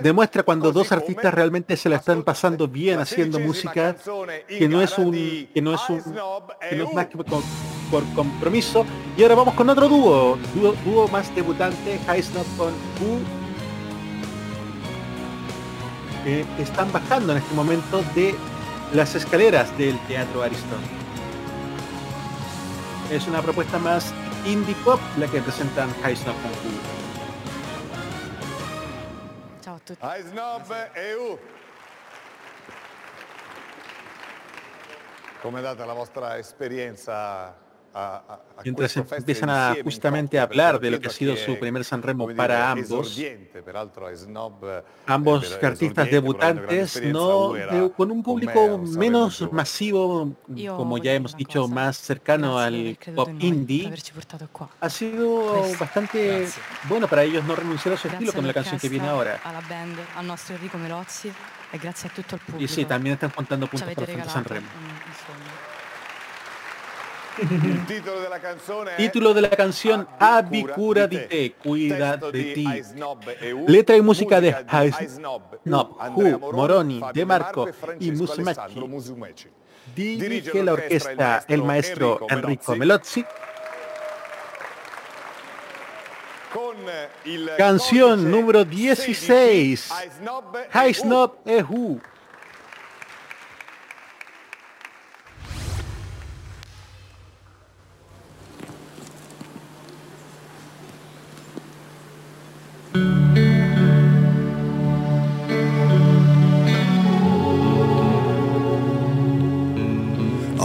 demuestra cuando dos artistas realmente se la están pasando bien haciendo música, que no es un que no es un que no es más que con- por compromiso. Y ahora vamos con otro dúo, dúo, dúo más debutante, High Snob con U. que están bajando en este momento de las escaleras del Teatro Aristón. Es una propuesta más indie pop la que presentan High Snob con U. Ciao a tutti. Snob Andata la vostra esperienza Mientras empiezan a justamente a hablar de lo que ha sido su primer San Remo come para dire, ambos, eh, ambos artistas debutantes, no con un público Sanremo menos masivo, como ya hemos dicho, cosa. más cercano al pop indie, ha sido bastante bueno para ellos no renunciar a su estilo con la canción que viene ahora. e. Y sí, también están contando puntos para el Festival regalato San Remo. un, un sogno. Il titolo della canzone è [laughs] Título de la canción Abbi cura di te. cuida de ti. EU, Letra y música de Snob Hu, Moroni, De Marco e y Musumeci. Dirige la orquesta el maestro Enrico Melozzi. Canción número 16, 16. Ice Snob High. Snob Ehu. Ho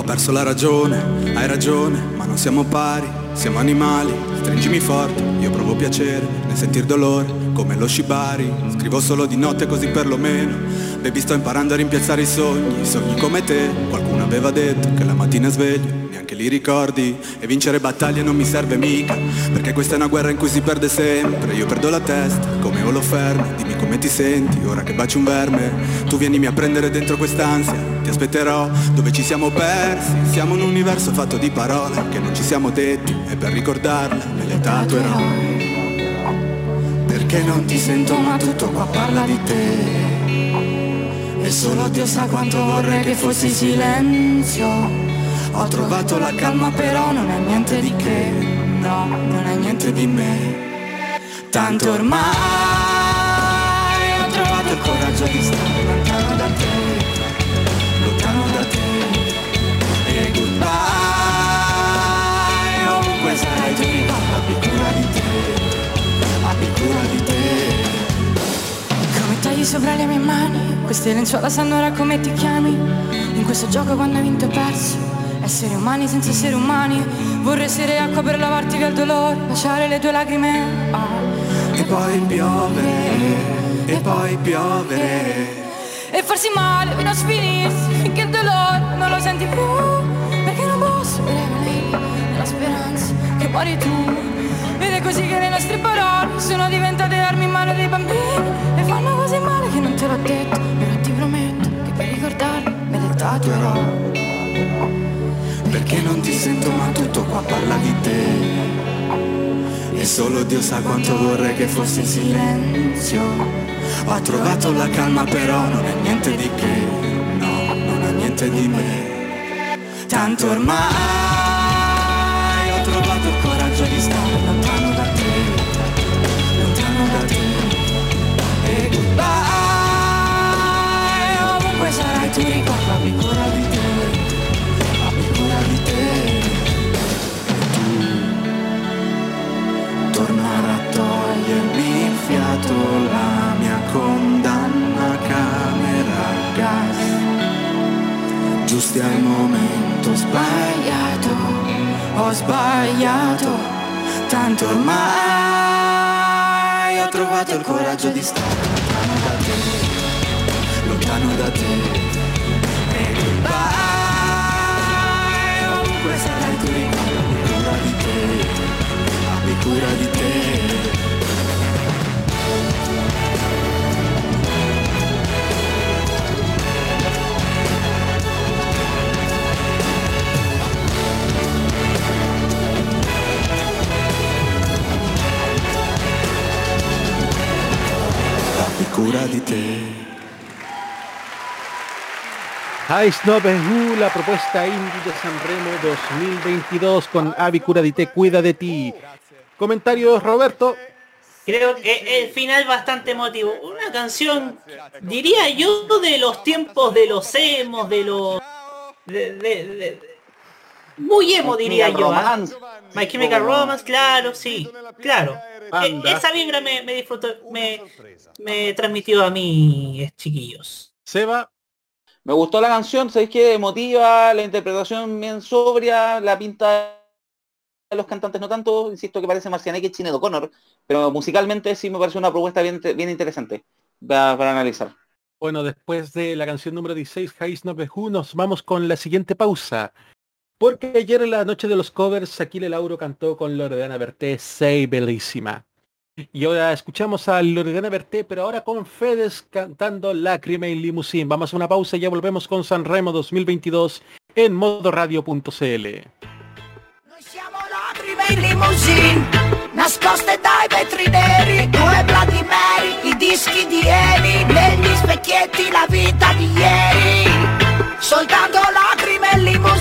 perso la ragione, hai ragione, ma non siamo pari, siamo animali, stringimi forte, io provo piacere nel sentir dolore, come lo shibari, scrivo solo di notte così perlomeno, baby sto imparando a rimpiazzare i sogni, sogni come te, qualcuno aveva detto che la mattina sveglio, neanche li ricordi, e vincere battaglie non mi serve mica, perché questa è una guerra in cui si perde sempre, io perdo la testa, come Holofernes, dimmi come ti senti, ora che baci un verme, tu vienimi a prendere dentro quest'ansia, ti aspetterò dove ci siamo persi, siamo un universo fatto di parole che non ci siamo detti e per ricordarle me le tatuerò. Perché non ti sento ma tutto qua parla di te. E solo Dio sa quanto vorrei che fossi silenzio. Ho trovato la calma però non è niente di che. No, non è niente di me. Tanto ormai ho trovato il coraggio di stare lontano sarai ricorda abbi cura di te. Abbi cura di te. Come tagli sopra le mie mani Queste lenzuola sanno ora come ti chiami. In questo gioco quando hai vinto e perso Essere umani senza essere umani. Vorrei essere acqua per lavarti via il dolore Lasciare le tue lacrime. Ah. E poi piovere E poi piovere E farsi male fino a sfinirsi Finché il dolore non lo senti più. Perché non posso bere muori tu. Vede così che le nostre parole Sono diventate armi in mano dei bambini. E fanno così male che non te l'ho detto Però ti prometto che per ricordarmi Me le tatuerò Perché non ti sento ma tutto qua parla di te. E solo Dio sa quanto vorrei che fossi in silenzio. Ho trovato la calma però non è niente di che. No, non è niente di me. Tanto ormai trovato il coraggio di stare lontano da te, lontano da te. E goodbye, ovunque sarai tu ricordami ancora di te, ancora di te. Tu tornare a togliermi il fiato la mia condanna camera a gas. Giusti al momento sbagliato ho sbagliato, tanto ormai ho trovato il coraggio di stare lontano da te, lontano da te. E goodbye, ovunque sarai tu ricordo, abbi cura di te, abbi cura di te. Cura di te. High Snob la propuesta indie de Sanremo 2022 con Avi Cura di Te, cuida de ti. Comentarios, Roberto. Creo que el final bastante emotivo. Una canción, diría yo, de los tiempos de los emos, de los... de- de- de- muy emo, My diría yo. Romance. My Chemical Romance, claro, sí, claro. Anda. E- esa vibra me, me disfrutó, me, me transmitió a mí, eh, chiquillos. Seba. Me gustó la canción, sabéis que emotiva, la interpretación bien sobria, la pinta de los cantantes no tanto, insisto que parece Marcianeque y Sinead O'Connor, pero musicalmente sí me pareció una propuesta bien, bien interesante para, para analizar. Bueno, después de la canción número 16, High Snob nos vamos con la siguiente pausa. Porque ayer en la noche de los covers, Aquile Lauro cantó con Loredana Berté, Sei Bellísima. Y ahora escuchamos a Loredana Berté, pero ahora con Fedes cantando Lágrima y Limousine. Vamos a una pausa y ya volvemos con Sanremo 2022 en modoradio.cl. lacrime in limousine Nascoste dai vetri neri Due I dischi di specchietti la vita di ieri Soltanto lacrime in limousine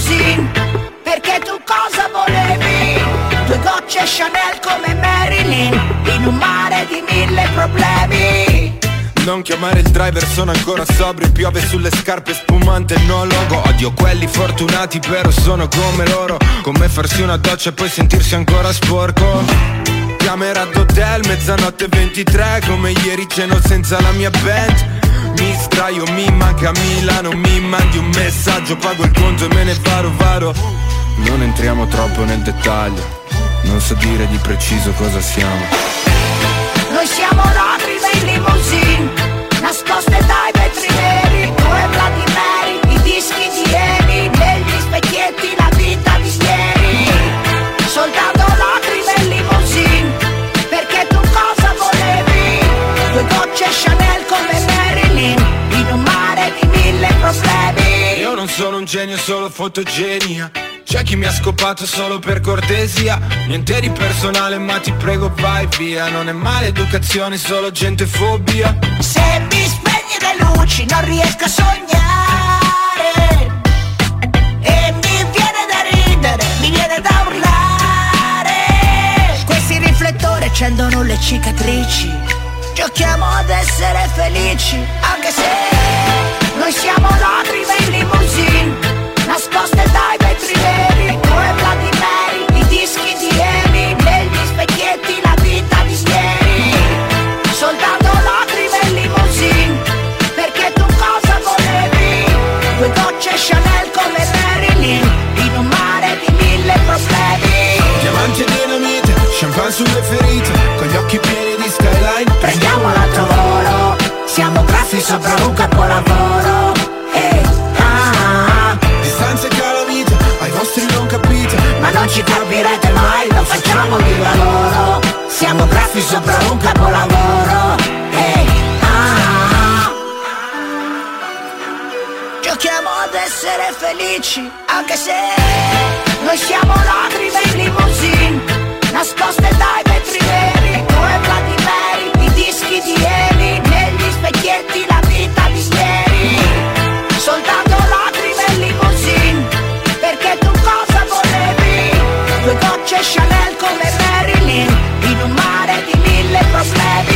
Perché tu cosa volevi? Due gocce Chanel come Marilyn In un mare di mille problemi. Non chiamare il driver, sono ancora sobrio Piove sulle scarpe spumante, no logo. Odio quelli fortunati, però sono come loro Come farsi una doccia e poi sentirsi ancora sporco Camera d'hotel, mezzanotte 23 Come ieri ceno senza la mia band mi sdraio, mi manca Milano, mi mandi un messaggio, pago il conto e me ne varo, varo. Non entriamo troppo nel dettaglio, non so dire di preciso cosa siamo. Noi siamo lacrime in limousine Nascoste dai non sono un genio, solo fotogenia. C'è chi mi ha scopato solo per cortesia. Niente di personale ma ti prego vai via. Non è maleducazione, solo gente fobia. Se mi spegni le luci non riesco a sognare. E mi viene da ridere, mi viene da urlare. Questi riflettori accendono le cicatrici. Giochiamo ad essere felici Anche se noi siamo lacrime in limousine Nascoste dai vetri neri Bloody Mary I dischi di Emi Negli specchietti la vita di ieri. Soltanto lacrime in limousine Perché tu cosa volevi? Due gocce Chanel come Marilyn In un mare di mille problemi. Diamanti e dinamite, champagne sulle ferite Con gli occhi pieni di skyline. Prendiamo l'altro volo Siamo graffi sopra un capolavoro. Ehi, ah, ah, Distanze e calamite, ai vostri non capite. Ma non ci capirete mai, lo facciamo di lavoro. Siamo graffi sopra un capolavoro. Ehi, ah, ah. Giochiamo ad essere felici Anche se noi siamo lacrime in limousine Nascoste dai vetri Chanel come Marilyn In un mare di mille problemi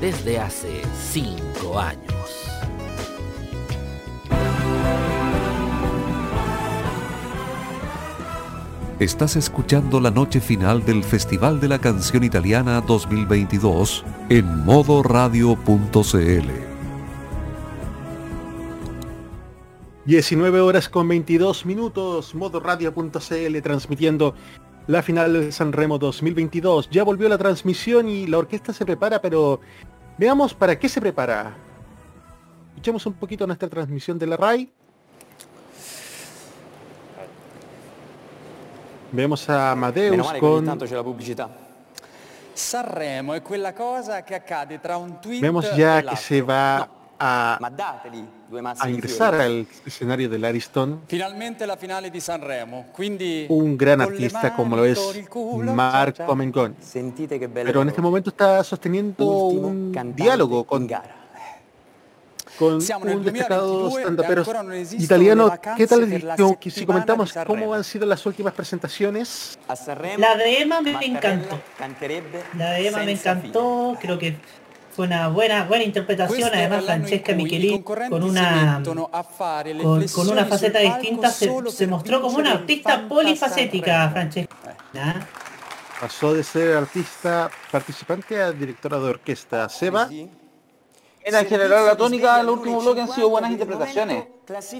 desde hace 5 años. Estás escuchando la noche final del Festival de la Canción Italiana 2022 en modoradio.cl. 19 horas con 22 minutos, modoradio.cl transmitiendo la final del Sanremo 2022. Ya volvió la transmisión y la orquesta se prepara, pero veamos para qué se prepara. Escuchemos un poquito nuestra transmisión de la RAI. Vemos a Amadeus con... Sanremo è quella cosa che accade tra un tweet Vemos e ya que se va a, Ma dateli a ingresar al escenario del Ariston Finalmente la finale di Sanremo, quindi un gran artista como lo es Marco. Mengoni. Pero en este momento está sosteniendo un diálogo con, con un destacado 2022 e stand-upero italiano. ¿Qué tal si comentamos cómo han sido las últimas presentaciones? La de Emma me encantó. La de Emma me encantó, creo que fue una buena buena interpretación, además Francesca Michelin con una mettono a fare le con, una faceta distinta se, mostró como una artista polifacética Sanremo. Francesca. Pasó de ser artista participante a directora de orquesta. Seba, en general la tónica del último bloque han sido buenas interpretaciones.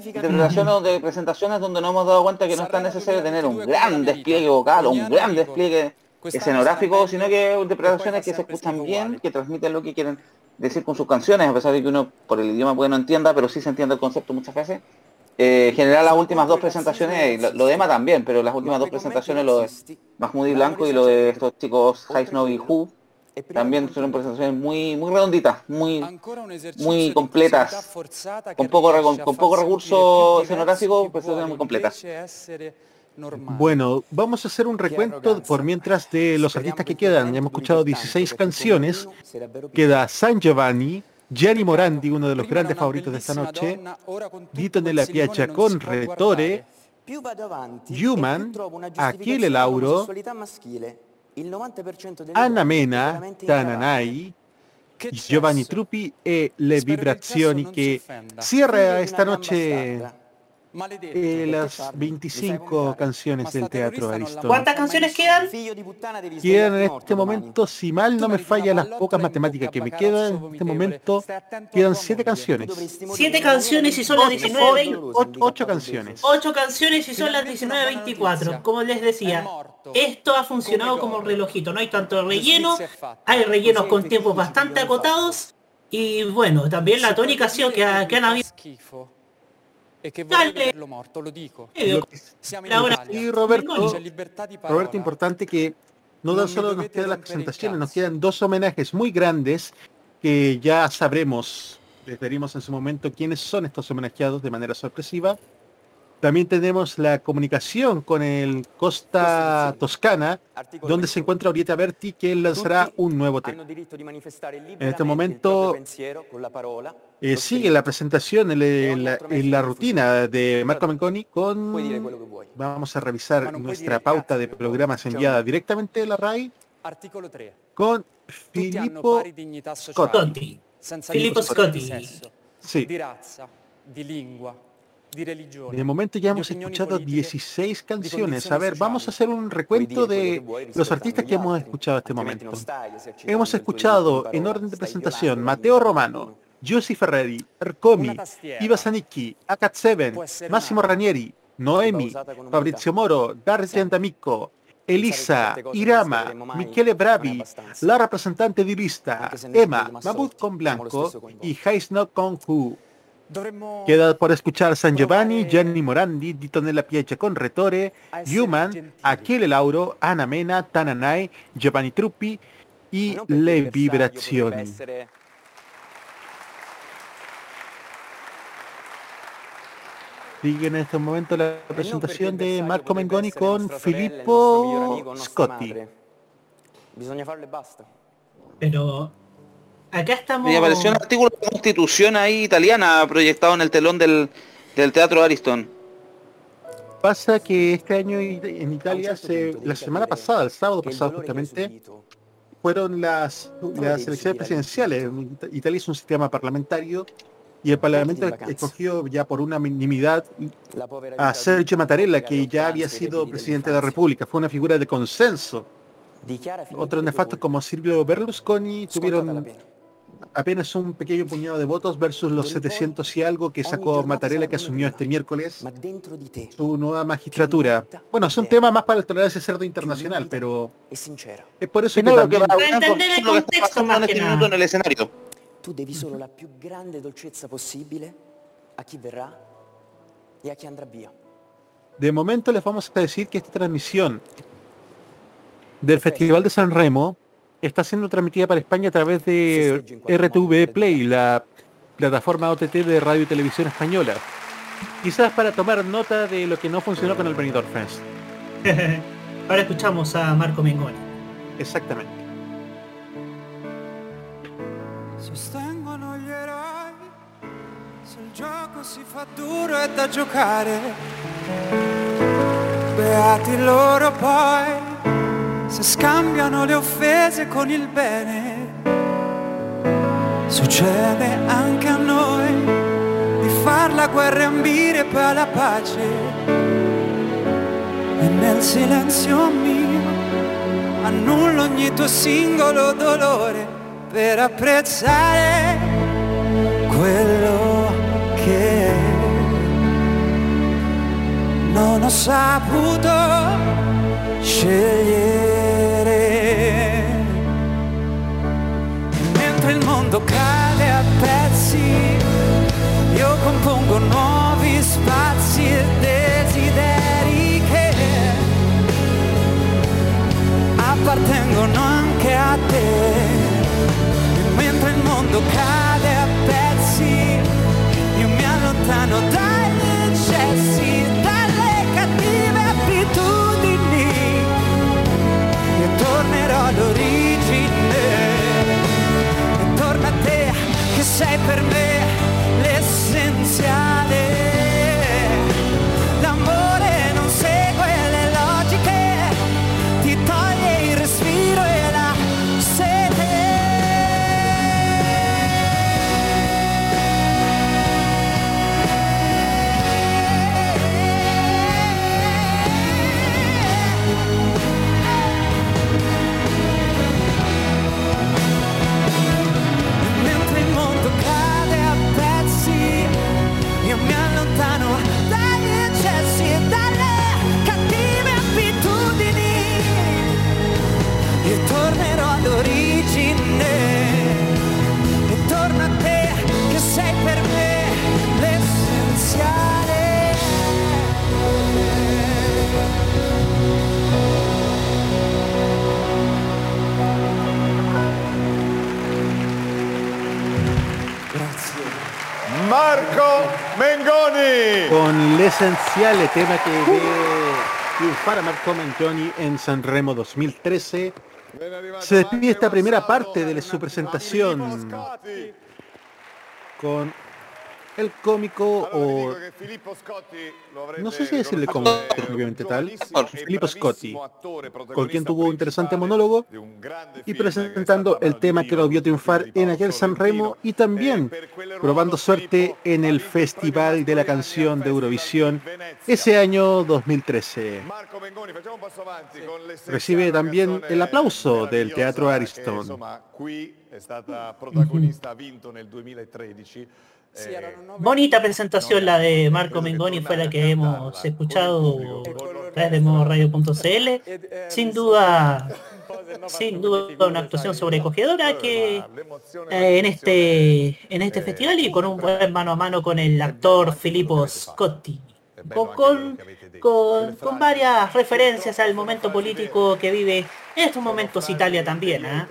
Interpretaciones donde, presentaciones donde nos hemos dado cuenta que no es tan necesario tener un gran despliegue vocal o un gran despliegue escenográfico, sino que interpretaciones que se escuchan bien, que transmiten lo que quieren decir con sus canciones, a pesar de que uno por el idioma puede no entienda, pero sí se entiende el concepto muchas veces. Eh, en general las últimas dos presentaciones, lo, lo de Emma también, pero las últimas dos presentaciones, lo de Mahmoud y Blanco y lo de estos chicos High Snow y Who, también son presentaciones muy muy redonditas, muy muy completas, con poco con poco recurso escenográfico, presentaciones muy completas. Bueno, vamos a hacer un recuento por mientras de los artistas que quedan. Ya hemos escuchado 16 canciones. Queda San Giovanni, Gianni Morandi, uno de los grandes favoritos de esta noche, Dito nella Piaggia con Retore, Human, e Achille Lauro, all'omosessualità maschile. Il 90% delle Anna Mena. Tananai, Giovanni Truppi e Le Vibrazioni che cierra esta noche eh, las 25 canciones del Teatro Ariston. ¿Cuántas canciones quedan? Quedan en este momento, si mal no me falla las pocas matemáticas que me quedan, en este momento quedan 7 canciones. Siete canciones y son las 19.20. 8 canciones. Ocho canciones y son las 19.24. Como les decía, esto ha funcionado como relojito. No hay tanto relleno, hay rellenos con tiempos bastante acotados. Y bueno, también la tónica ha sido que, ha- que han habido... E che vorrei vederlo morto, lo dico. Siamo in Italia. sí, Roberto. Roberto, importante que no tan solo nos quedan las presentaciones, nos quedan dos homenajes muy grandes que ya sabremos, les veremos en su momento quiénes son estos homenajeados de manera sorpresiva. También tenemos la comunicación con el Costa Toscana, donde se encuentra Orieta Berti, que lanzará un nuevo tema. En este momento eh, sigue la presentación en, la, en la rutina de Marco Menconi con... Vamos a revisar nuestra pauta de programas enviada directamente de la RAI Articolo 3. con Filippo. Scotti. Filippo Scotti. Sí. De momento ya hemos escuchado politiche, 16 canciones. A ver, vamos a hacer un recuento de los artistas que hemos escuchado hasta este momento. Hemos escuchado en orden de presentación Mateo Romano, Giussi Ferreri, Ercomi, Iva Zanicchi, Akat Seven, Massimo Ranieri, Noemi, Fabrizio Moro, Dargen D'Amico, Elisa, Irama, Michele Bravi, la representante di lista, Emma, Mahmoud con Blanco y Heisno con Hu. Queda por escuchar San Giovanni, Gianni Morandi, Dito nella Piaggia con Retore, Human, Achille Lauro, Anna Mena, Tananai, Giovanni Truppi y Le Vibrazioni. Sigue en este momento la presentación de Marco Mengoni con Filippo Scotti. Pero acá estamos... Me apareció un artículo de constitución ahí italiana proyectado en el telón del, del Teatro Ariston. Pasa que este año en Italia, se- la semana pasada, el sábado pasado justamente, fueron las, las elecciones presidenciales. En Ita- Italia es un sistema parlamentario y el Parlamento escogió ya por unanimidad a Sergio Mattarella, que ya había sido presidente de la República. Fue una figura de consenso. Otros nefastos como Silvio Berlusconi tuvieron apenas un pequeño puñado de votos versus los 700 y algo que sacó Mattarella, que asumió este miércoles su nueva magistratura. Bueno, es un tema más para el tolerancia cerdo internacional, pero es por eso que No, lo que también... va a entender el contexto más en este minuto en el escenario. Tu devi solo la più grande dolcezza possibile a chi verrà e a chi andrà via. De momento les vamos a decir que esta transmisión del Festival de San Remo está siendo transmitida para España a través de RTV Play, la plataforma OTT de radio y televisión española. Quizás para tomar nota de lo que no funcionó con el Benidorm Fest. [laughs] Ahora escuchamos a Marco Mengoni. Exactamente. Gioco si fa duro è da giocare. Beati loro poi se scambiano le offese con il bene. Succede anche a noi di far la guerra e ambire poi alla pace. E nel silenzio mio annullo ogni tuo singolo dolore per apprezzare quello non ho saputo scegliere. Mentre il mondo cade a pezzi, io compongo nuovi spazi e desideri che appartengono anche a te. Mentre il mondo cade a pezzi, io mi allontano dalle cattive abitudini e tornerò all'origine. E torna a te che sei per me l'essenziale. L'essenziale tema que ve triunfar a Marco Mengoni en San Remo 2013. Se despide esta primera parte de su presentación con el cómico o no sé si decirle cómico propiamente tal, Filippo Scotti, con quien tuvo un interesante monólogo y presentando el tema que lo vio triunfar en aquel San Remo y también probando suerte en el Festival de la Canción de Eurovisión ese año 2013. Recibe también el aplauso del Teatro Ariston. Insomma, qui è stata protagonista, ha vinto nel 2013. eh, Bonita presentación la de Marco Mengoni, fue la que hemos escuchado a través de modoradio.cl. [laughs] Sin duda, [laughs] sin duda una actuación sobrecogedora que eh, en este en este festival y con un buen mano a mano con el actor Filippo Scotti. Con, con, con- con varias referencias al momento político que vive en estos momentos Italia también. ¿ah?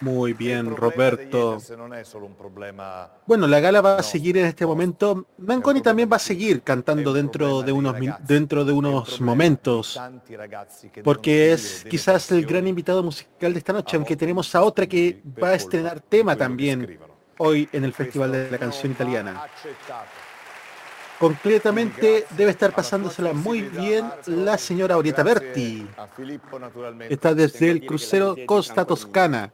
Muy bien, Roberto. Bueno, la gala va a seguir en este momento. Manconi también va a seguir cantando dentro de unos dentro de unos momentos, porque es quizás el gran invitado musical de esta noche, aunque tenemos a otra que va a estrenar tema también hoy en el Festival de la Canción Italiana. Concretamente debe estar pasándosela muy bien la señora Orieta Berti. Está desde el crucero Costa Toscana.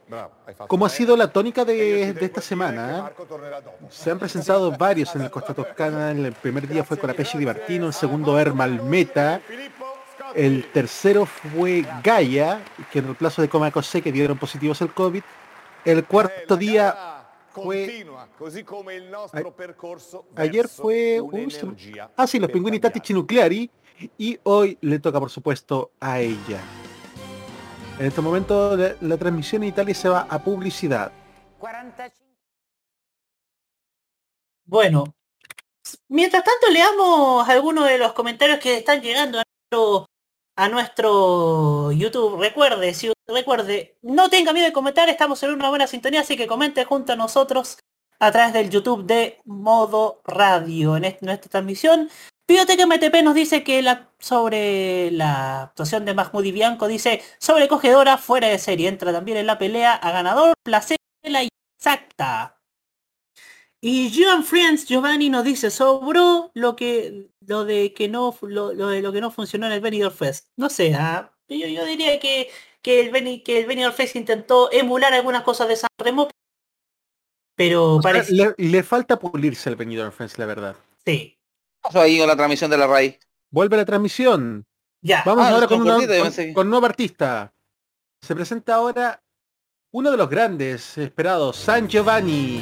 Como ha sido la tónica de, de esta semana, ¿eh? se han presentado varios en el Costa Toscana. El primer día fue Colapesce Di Martino, el segundo Ermalmeta, el tercero fue Gaia, que en el plazo de Coma Cosé que dieron positivos al COVID. El cuarto día fue continua così come il nostro percorso Ayer verso fue un'energia ah, sí, los Pinguini Tattici Nucleari y hoy le toca por supuesto a ella. En este momento la, la transmisión en Italia se va a publicidad. Bueno, mientras tanto leamos algunos de los comentarios que están llegando a nuestro, a nuestro YouTube. Recuerde, si recuerde, no tenga miedo de comentar, estamos en una buena sintonía, así que comente junto a nosotros a través del YouTube de Modo Radio en nuestra transmisión. Biblioteca MTP nos dice que la, sobre la actuación de Mahmoud y Bianco dice sobrecogedora fuera de serie. Entra también en la pelea a ganador, placela y exacta. Y Joan Friends Giovanni nos dice sobró lo que lo de que no lo, de lo que no funcionó en el Benidorm Fest. No sé, ah, yo, yo diría que, que el Beni- que el Benidorm Fest intentó emular algunas cosas de San Remo, pero O sea, parece le, le falta pulirse el Benidorm Fest, la verdad. sí. pasó ahí con la transmisión de la raíz? Vuelve la transmisión. Ya. Vamos Ah, ahora con, un una- con- nuevo artista. Se presenta ahora uno de los grandes esperados, San Giovanni.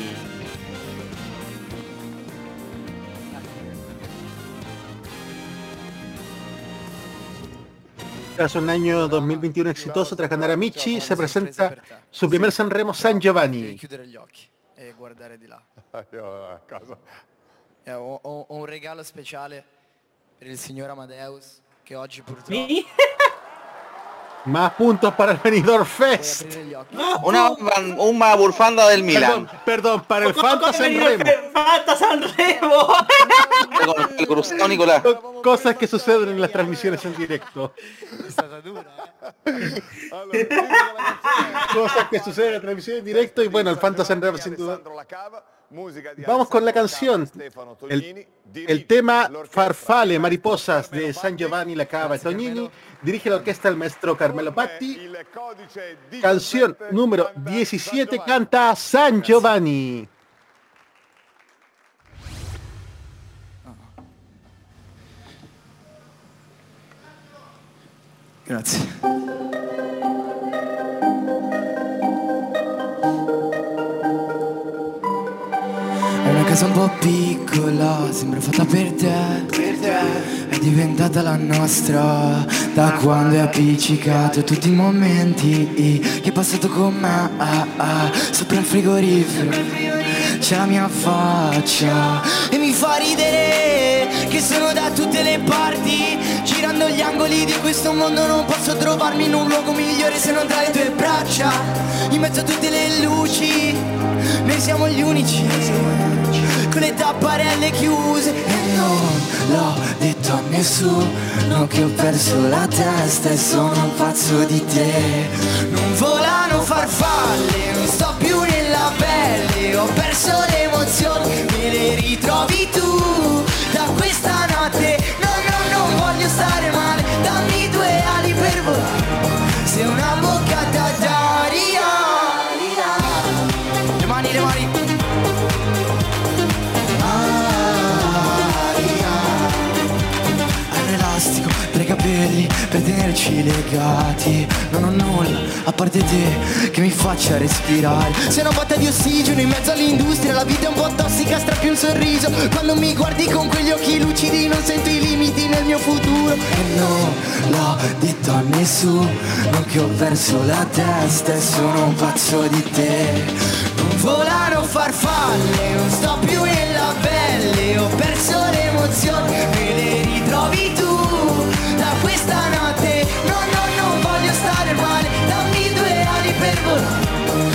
Tras un año 2021 exitoso tras ganar a Michi, se presenta su primer Sanremo San Giovanni. E guardare di là. [laughs] Io a casa. Eh, ho, ho- ho un regalo speciale per il signor Amadeus che oggi purtroppo. Más puntos para el Benidorm Fest. Una, una bufanda del Milan. Perdón, perdón, para el Fanta Sanremo. Fanta San Remo. Con [laughs] el cruzado Nicolás. Cosas que suceden en las transmisiones en directo. Cosas que suceden en la transmisión en directo y bueno, el Fanta Sanremo sin duda. Vamos con la canción. El, el tema Farfale, Mariposas de San Giovanni La Cava Tognini. Dirige la orquesta el maestro Carmelo Patti. Canción número 17 canta San Giovanni. Grazie. È una casa un po' piccola, sembra fatta per te. È diventata la nostra da quando è appiccicato tutti i momenti che hai passato con me ah, ah, sopra il frigorifero. C'è la mia faccia e mi fa ridere che sono da tutte le parti. Girando gli angoli di questo mondo non posso trovarmi in un luogo migliore se non tra le tue braccia. In mezzo a tutte le luci noi siamo gli unici. Con le tapparelle chiuse. E non l'ho detto a nessuno che ho perso la testa e sono pazzo di te. Non volano farfalle non sto ho perso le emozioni me le ritrovi tu. Da questa notte no no non voglio stare male tenerci legati. Non ho nulla a parte te che mi faccia respirare. Sei una botta di ossigeno in mezzo all'industria La vita è un po' tossica, strappi un sorriso. Quando mi guardi con quegli occhi lucidi Non sento i limiti nel mio futuro. E non l'ho detto a nessuno Che ho perso la testa e sono un pazzo di te. Non volano farfalle, non sto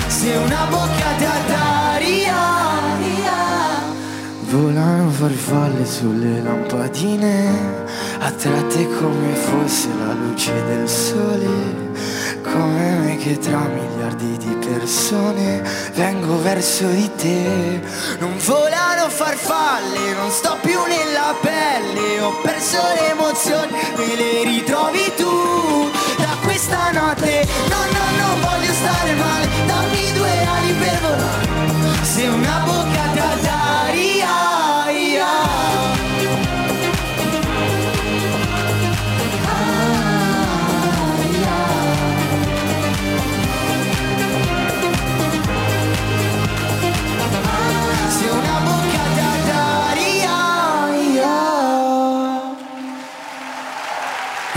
se una boccata d'aria Volano farfalle sulle lampadine Attratte come fosse la luce del sole. Come me che tra miliardi di persone Vengo verso di te. Non volano farfalle, non sto più nella pelle. Ho perso le emozioni, me le ritrovi tu Da questa notte, no no non voglio stare male. Dammi due ali per volare. Se una boccata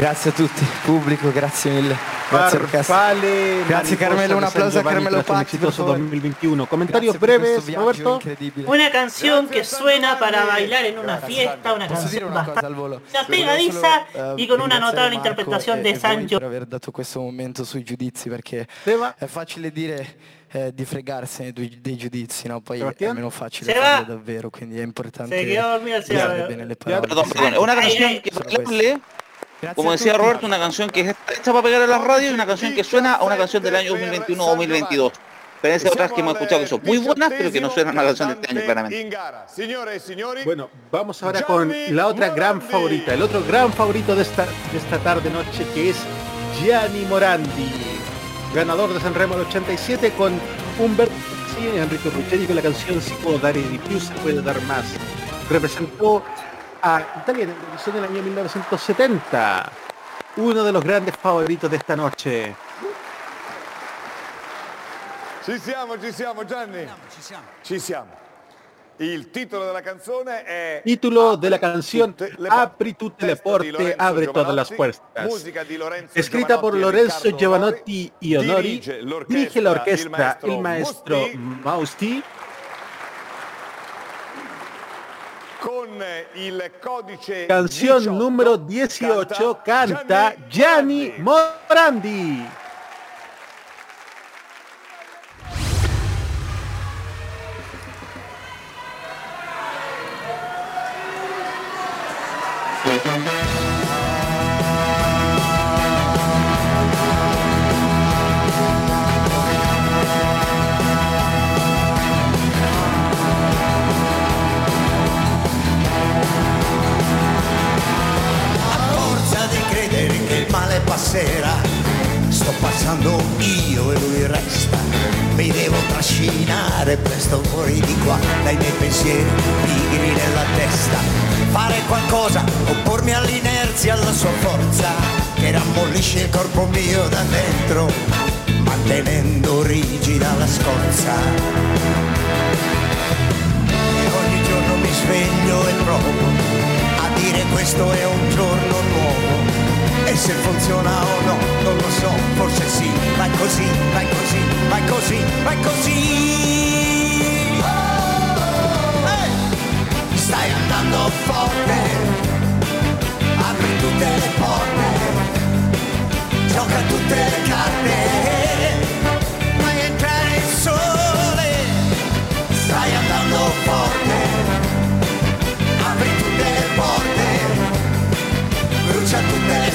Grazie a tutti, pubblico, grazie mille. Grazie. Farfalle, Grazie Carmelo, un applauso a Carmelo Patti, por exitoso favor. 2021. Comentarios per breves, questo viaggio Roberto. incredibile. Una canción que suena para bailar en una fiesta, una Posso dire canción una cosa al bastante volo? pegadiza y con una ringraziare notable Marco interpretación e- de e voi Sancho. per aver dato questo momento sui giudizi perché è facile dire eh, di fregarsene dei, dei giudizi, no? Poi Sebastián. è meno facile Seba. farlo davvero, quindi è importante Se quedó dormido usare bene le parole. Perdón, una canción que bailable, como decía Roberto, una canción que es hecha para pegar en las radios y una canción que suena a una canción del año 2021 o 2022. Pero otras que hemos escuchado que son muy buenas, pero que no suenan a una canción de este año claramente. Bueno, vamos ahora con la otra gran favorita, el otro gran favorito de esta, de esta tarde noche que es Gianni Morandi, ganador de Sanremo del 87 con Humberto y Enrico Ruggeri con la canción Si puedo dar y più se puede dar más. Representó a Italia en la del año 1970, uno de los grandes favoritos de esta noche. ci siamo, ci siamo Gianni? Ci siamo. Ci siamo. Il titolo della canzone è Título de la canción tutte le Apri tutte le porte, todas las Giovanotti, puertas. Escrita por Giovanotti e Lorenzo Giovanotti y Honori, dirige l'orchestra dirige la orquesta il maestro Mausti con il codice Canción 18, número 18 canta Gianni Morandi. Male passerà, sto passando io e lui resta. Mi devo trascinare presto fuori di qua, dai miei pensieri pigri nella testa. Fare qualcosa, oppormi all'inerzia, alla sua forza, che rammollisce il corpo mio da dentro, mantenendo rigida la scorza. E ogni giorno mi sveglio e provo a dire questo è un giorno nuovo e se funziona o no non lo so forse sì. Vai così vai così vai così vai così. Ehi! stai andando forte. Apri tutte le porte. Gioca tutte le carte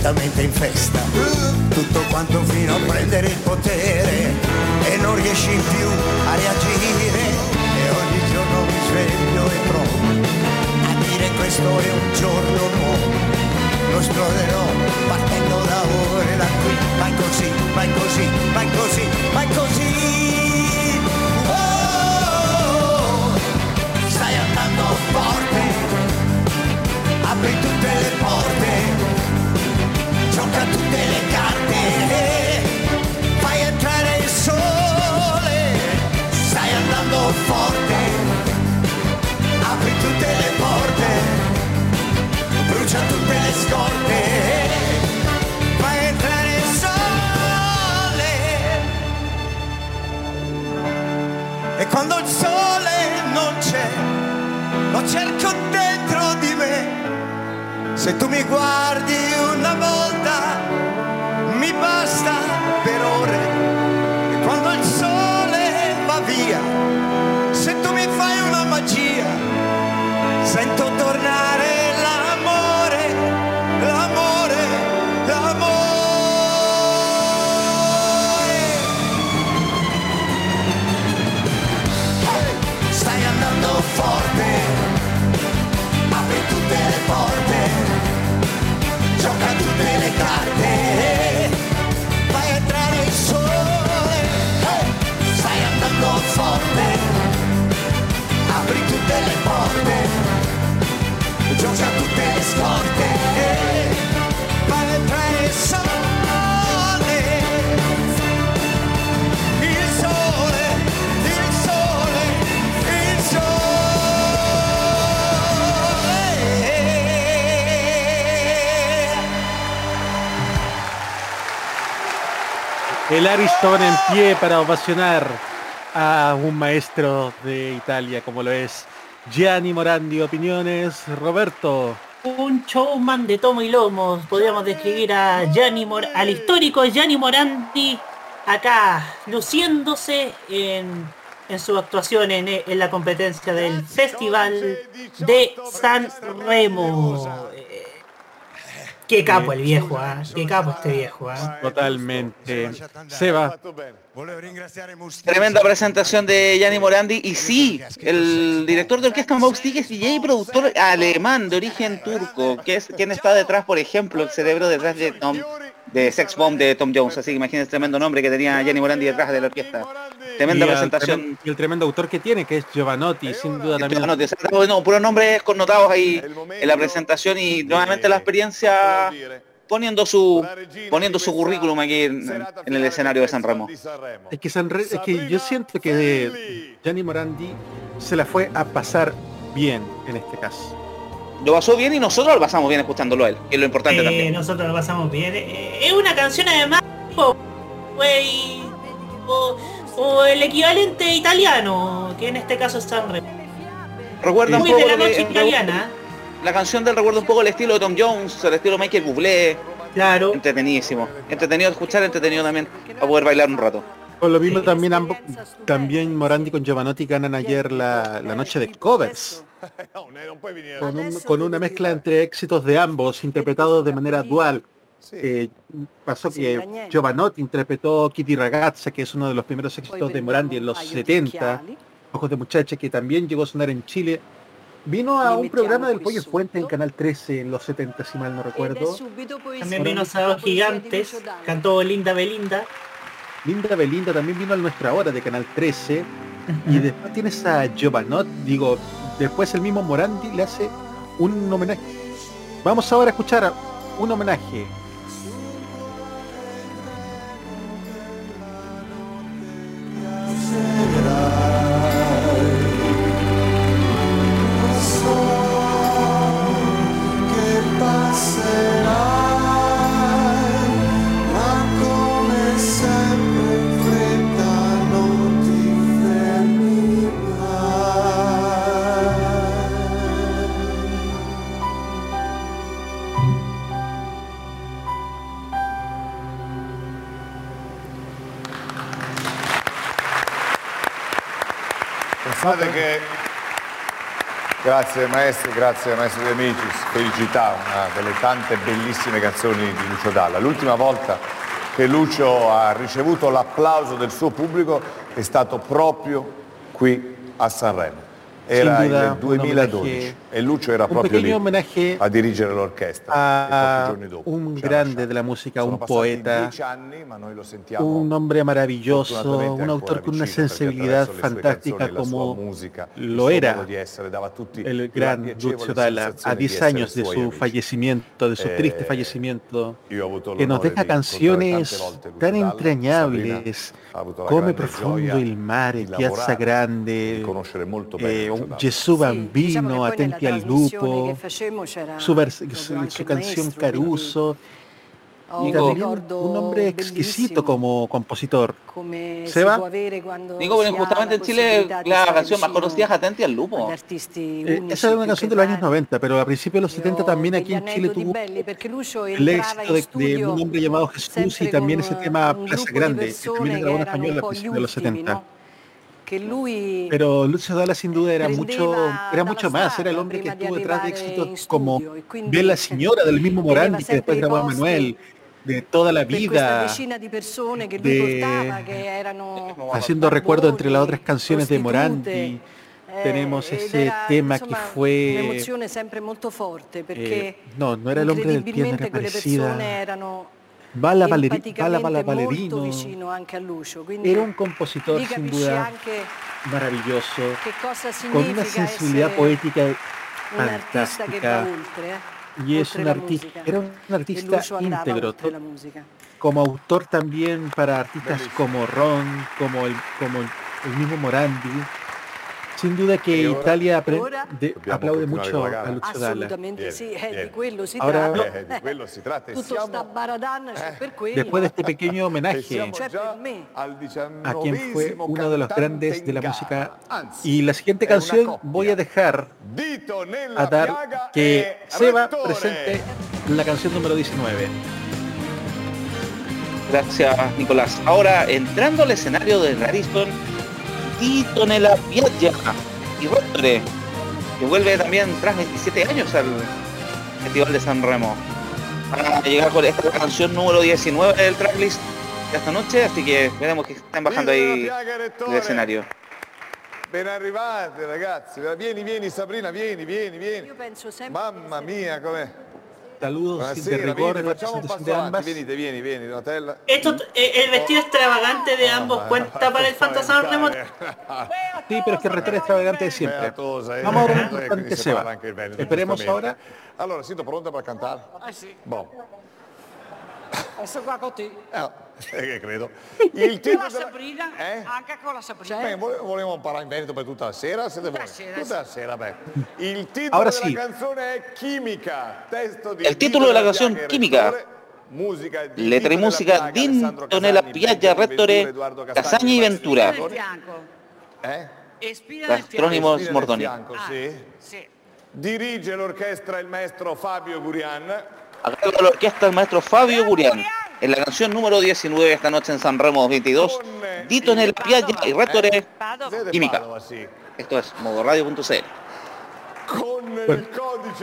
che lentamente infesta tutto quanto fino a prendere il potere e non riesci più a reagire e ogni giorno mi sveglio e provo a dire questo è un giorno nuovo. Lo esploderò partendo da ore da qui, vai così, vai così, vai così, vai così. Oh! stai andando forte, apri tutte le porte, gioca tutte le carte, fai entrare il sole, stai andando forte, apri tutte le porte, brucia tutte le scorte, fai entrare il sole. E quando il sole non c'è, lo cerco dentro di me, se tu mi guardi una volta. Ariston en pie para ovacionar a un maestro de Italia como lo es Gianni Morandi. Opiniones, Roberto. Un showman de tomo y lomo. Podríamos describir a Gianni al histórico Gianni Morandi acá luciéndose en, en su actuación en, en la competencia del Festival de San Remo. Eh, Qué capo el viejo, ¿ah? Qué capo este viejo, ¿ah? Totalmente. Seba. Tremenda presentación de Gianni Morandi y sí, el director de orquesta Maus Tig es DJ y productor alemán de origen turco, que es quien está detrás, por ejemplo, el cerebro detrás de Tom, de Sex Bomb de Tom Jones, así que imagínense el tremendo nombre que tenía Gianni Morandi detrás de la orquesta. Tremenda Y presentación. Y el tremendo autor que tiene, que es Giovanotti, sin duda también. No, no, puros nombres connotados ahí en la presentación y nuevamente la experiencia poniendo su poniendo su currículum aquí en, en el escenario de San Remo. Es que, San Re- es que yo siento que Gianni Morandi se la fue a pasar bien en este caso. Lo pasó bien y nosotros lo pasamos bien escuchándolo a él, que es lo importante Eh, también. nosotros lo pasamos bien. Eh, Es una canción además, güey, o el equivalente italiano, que en este caso es San Remo. Recuerda un Muy poco de la noche italiana. La canción del recuerda un poco el estilo de Tom Jones, el estilo Michael Bublé. Claro. Entretenidísimo. Entretenido escuchar, entretenido también a poder bailar un rato. Con lo mismo también ambos, también Morandi con Giovanotti ganan ayer la, la noche de covers. Con, un- con una mezcla entre éxitos de ambos, interpretados de manera dual. Eh, pasó que Giovanotti interpretó Kitty Ragazza, que es uno de los primeros éxitos de Morandi en los 70, Ojos de Muchacha, que también llegó a sonar en Chile. Vino a un programa del Pollo Fuente en Canal 13 en los 70, si mal no recuerdo. También vino Sábados Gigantes, cantó Linda Belinda. Linda Belinda también vino a nuestra hora de Canal 13. Y después tienes a Giovanot, digo, después el mismo Morandi le hace un homenaje. Vamos ahora a escuchar un homenaje. Grazie maestro, grazie maestro De Amicis, felicità, una delle tante bellissime canzoni di Lucio Dalla. L'ultima volta che Lucio ha ricevuto l'applauso del suo pubblico è stato proprio qui a Sanremo. Era duda, il un 2012 homenaje- e Lucio era proprio lì a dirigere l'orchestra. a e un grande de la música, Sono un poeta, anni, un hombre maravilloso, un autor con una sensibilidad fantástica como musica, lo era essere, el gran Lucio Dalla a sensazione di 10 essere años de su fallecimiento, de su Eh, triste fallecimiento, que nos deja canciones tan entrañables, Come profondo il mare, Piazza Grande, eh, Poi Attenti nella al lupo, su, su- canción Caruso. Y un también ricordo un hombre exquisito como compositor. Seba? Digo, ha justamente en Chile la canción más conocida es Atenti al Lupo. Eh, esa era una canción de los años rari. 90, pero a principios de los 70 también aquí en Chile tuvo el éxito de, un hombre llamado Jesús y también ese tema Plaza Grande, que también grabó en español a principios de los ultimi, 70. Che lui Pero Lucio Dalla sin duda era mucho, era mucho más, era el hombre que estuvo detrás de éxitos como studio e quindi Bella Signora del mismo Morandi que después grabó a Manuel, de toda la vida, de- portava che erano haciendo recuerdo entre las otras canciones de Morandi. Tenemos ed ese era, tema insomma, que fue... perché eh, no, no era el hombre del piano, era parecida. Persone erano Bala, Valeri- Bala, empaticamente Bala molto Valerino. vicino anche a Lucio quindi Era un compositor lì sin duda anche maravilloso, che cosa con una significa sensibilidad essere poética un artista che va fantástica. oltre eh, Y es oltre un la artista, musica. era un e artista Lucio andava íntegro, oltre la musica como autor también para artistas como Ron, como el, como el, el mismo Morandi. Sin duda que E ora? Italia de- con la gara. a Lucio Dalla. assolutamente sì eh, di quello si Ahora- tratta di quello si tratta tutto siamo- sta baradan c'è per quello Después de este pequeño homenaje a quien fue uno de los grandes de la música. Y la siguiente canción voy a dejar a dar que e Seba presente la canción número 19. Gracias, Nicolás. Ahora, entrando al escenario de Radisson, Tito Nella Piaggia y Rottore, que vuelve también tras 27 años al Festival de San Remo. Van a llegar con esta canción número 19 del tracklist de esta noche, así que veremos que están bajando ahí e del escenario. Ben arrivate ragazzi, vieni, vieni Sabrina, vieni, vieni, vieni. io penso sempre Mamma mia, com'è? Saludos de rigor en facciamo un presentación passo de ambas. venite, vieni, vieni, Donatella. Esto, eh, el vestido extravagante de ambos cuenta para el [laughs] Fantasma Remo. Sí, pero es que el retorno extravagante de siempre. Eh. Vamos Seba. parla anche il Veneto, Esperemos ahora. Allora, siete pronta per cantare? ah sì Boh. adesso qua con te [laughs] Eh, che credo. Il titolo della... Sabrina Eh? anche con la Sabrina Beh, vole- volevo imparare in Veneto per tutta la sera, siete voi? sera, Tutta la sera, beh. Il titolo Ahora della sì. canzone è Chimica, testo di El título de la canción e Química. Rettore, musica di Letra y música Casagni, Piaggia, Rettore, Casagni y Ventura. Eh? fianco, sì. sì Dirige l'orchestra il maestro Fabio Gurian. A cargo de la orquesta el maestro Fabio Gurian. En la canción número 19 esta noche en San Remo 22, Dito Nella Piaggia y Rettore. Padova, sì. Esto es modoradio.cl. Con Bueno,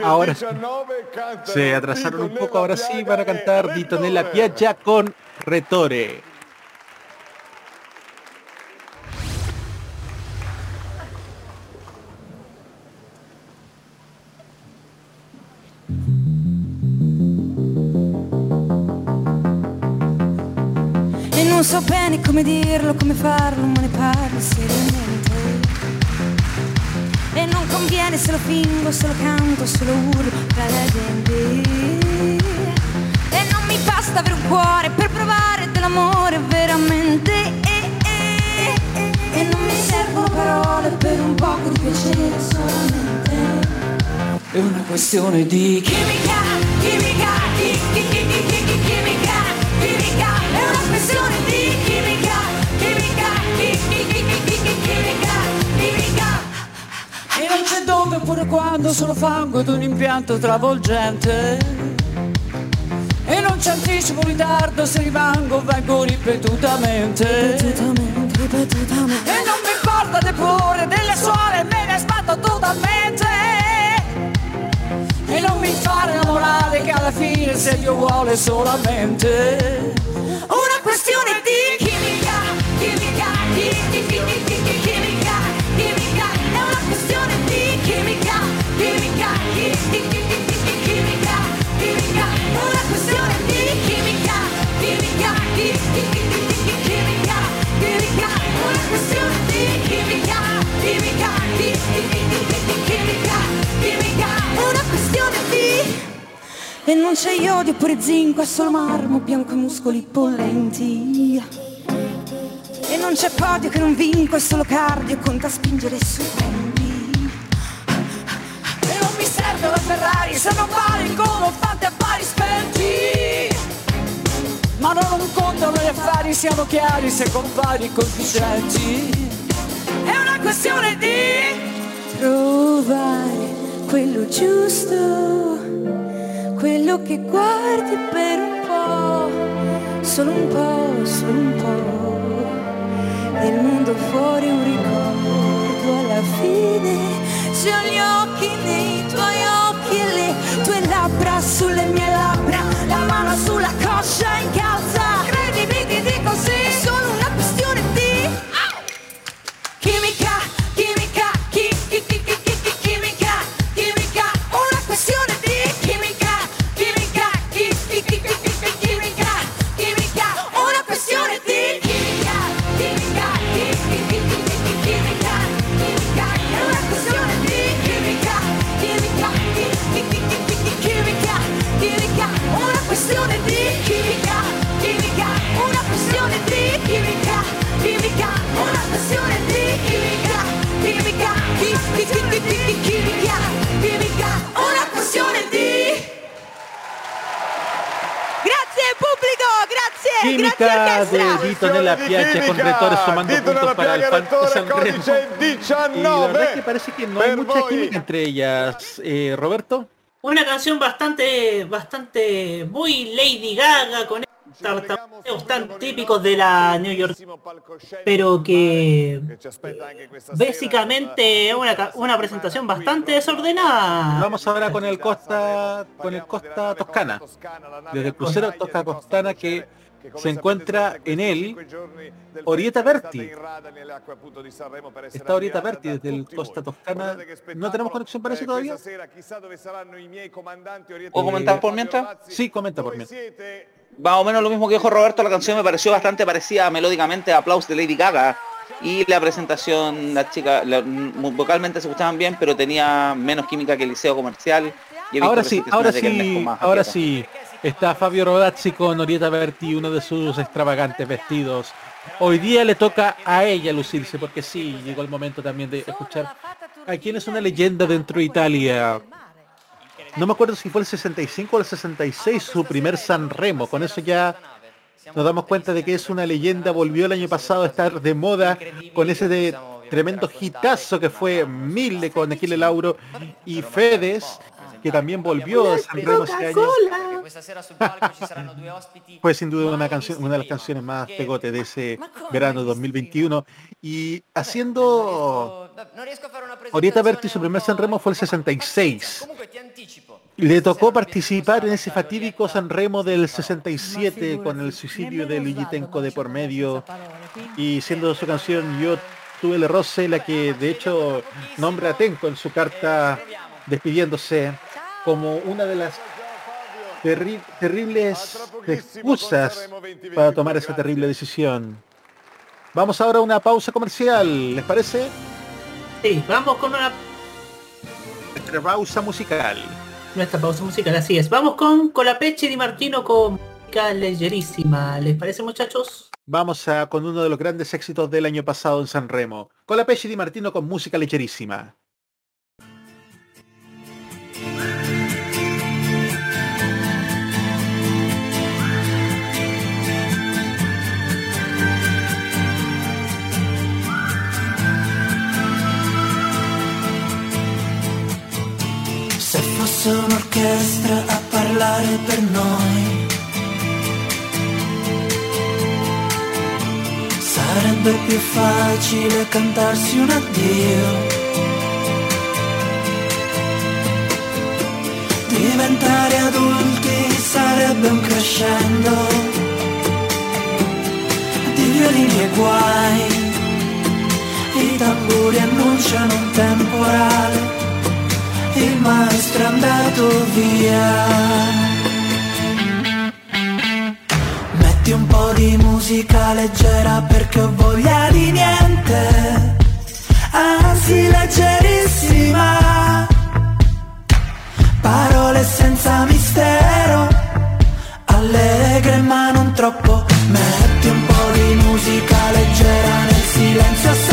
ahora 19 cantano Se atrasaron un poco, ahora sí van a cantar Dito Nella. Piaggia con Retore. Non so bene come dirlo, come farlo, ma ne parlo seriamente. E non conviene se lo fingo, se lo canto, se lo urlo tra la gente. E non mi basta avere un cuore per provare dell'amore veramente. E, e, e, e non mi servono parole per un poco di piacere solamente. È una questione di Chimica, chimica, chi- chi- chi- chi- chi- chi- chimica, chimica, è una questione di chimica, chimica, chi- chi- chi- chi- chi- chi- chimica, chimica. E non c'è dove oppure quando sono fango ed un impianto travolgente E non c'è anticipo ritardo se rimango vengo ripetutamente Ripetutamente, ripetutamente. E non mi importa depure delle suore me ne sbatto totalmente E non mi fare la morale che alla fine se Dio vuole solamente Una questione di chimica, chimica, e non c'è iodio oppure zinco, è solo marmo bianco e muscoli bollenti. E non c'è podio che non vinco, è solo cardio, conta spingere su tempi. E non mi serve la Ferrari se non vale come fate affari spenti domani siamo chiari se compari convincenti. È una questione di Trovare quello giusto, quello che guardi per un po', solo un po', solo un po'. E il mondo fuori un ricordo alla fine. Se ho gli occhi nei tuoi occhi le tue labbra sulle mie labbra, la mano sulla coscia in calza. Di chimica, chimica, chi, chi, chi, chi, chi, chi, chimica, chimica, una questione di Grazie pubblico, grazie, Química grazie orchestra. de Dito nella piaggia con Rettore sumando Dito puntos nella para el piaggia, Fantasy Rettore, Sanremo. codice Y la verdad es que 19. parece que no hay per mucha voi. química entre ellas. Eh, Roberto. Una canción bastante, bastante muy Lady Gaga con tartamudeos tan típicos de la New York, pero que básicamente es una, una presentación bastante desordenada. Vamos ahora con el Costa con el Costa Toscana. Desde el crucero Costa Toscana que se encuentra en él Orieta Berti. Está Orieta Berti desde el Costa Toscana. ¿No tenemos conexión para eso todavía? ¿Puedo comentar por mientras? Sí, comenta por mientras. Más o menos lo mismo que dijo Roberto, la canción me pareció bastante parecida melódicamente a Aplausos de Lady Gaga. Y la presentación, la chica, la- m- vocalmente se escuchaban bien, pero tenía menos química que el liceo comercial. Y Ahora sí, ahora sí, ahora sí. Está Fabio Rodazzi con Orieta Berti, uno de sus extravagantes vestidos. Hoy día le toca a ella lucirse, porque sí, llegó el momento también de escuchar a quien es una leyenda dentro de Italia. No me acuerdo si fue el 65 o el 66 su primer San Remo. Con eso ya nos damos cuenta de que es una leyenda. Volvió el año pasado a estar de moda con ese de tremendo hitazo que fue Mille con Aquile Lauro y Fedes, que también volvió a San Remo ese año. Fue sin duda una de las canciones más pegote de ese verano 2021. Y haciendo Orieta Berti su primer San Remo fue el 66. Le tocó participar en ese fatídico San Remo del 67 con el suicidio de Luigi Tenco de por medio y siendo su canción Yo tuve el roce la que de hecho nombra a Tenco en su carta despidiéndose como una de las terri- terribles excusas para tomar esa terrible decisión. Vamos ahora a una pausa comercial, ¿les parece? Sí, vamos con una Nuestra pausa musical. Nuestra pausa musical, así es. Vamos con Colapeche Di Martino con música leyerísima. ¿Les parece muchachos? Vamos a con uno de los grandes éxitos del año pasado en San Remo. Con la Pesci Di Martino con música lecherísima. Fosse un'orchestra a parlare per noi, sarebbe più facile cantarsi un addio. Diventare adulti sarebbe un crescendo di violini e guai. I tamburi annunciano un temporale il maestro è andato via. Metti un po' di musica leggera perché ho voglia di niente, anzi leggerissima. Parole senza mistero, allegre ma non troppo. Metti un po' di musica leggera nel silenzio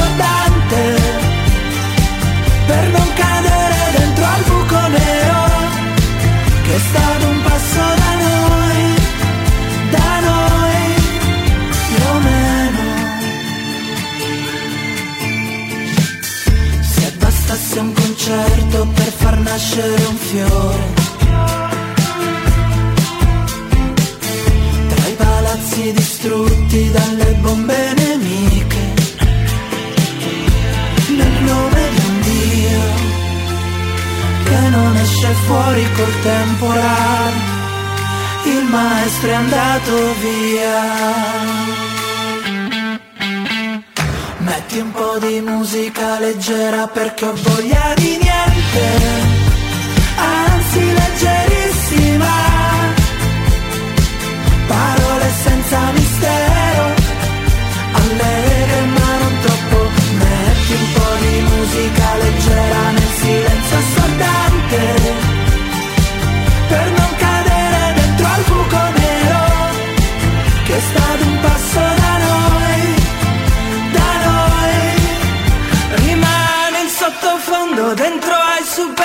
nascere un fiore. Tra i palazzi distrutti dalle bombe nemiche. Nel nome di un Dio che non esce fuori col temporale. Il maestro è andato via. Metti un po' di musica leggera perché ho voglia di niente, senza mistero, allegre ma non troppo. Metti un po' di musica leggera nel silenzio assordante, per non cadere dentro al buco nero, che sta ad un passo da noi da noi rimane in sottofondo dentro ai supermercati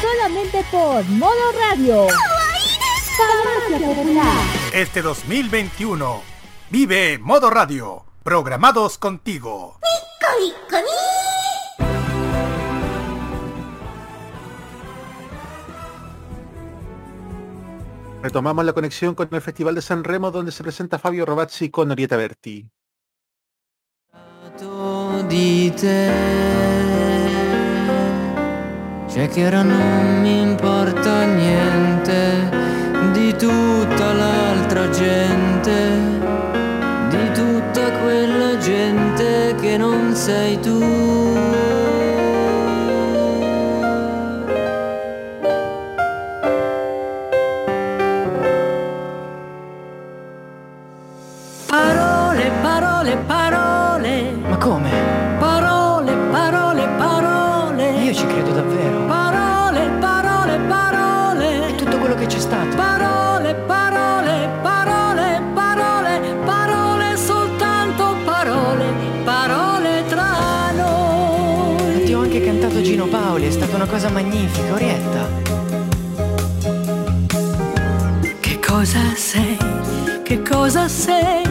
Solamente por Modo Radio. Este 2021 vive Modo Radio, programados contigo. Retomamos la conexión con el Festival de San Remo donde se presenta Fabio Rovazzi con Orieta Berti. C'è che ora non mi importa niente di tutta l'altra gente, di tutta quella gente che non sei tu. Cosa magnifica, Orietta. Che cosa sei? Che cosa sei?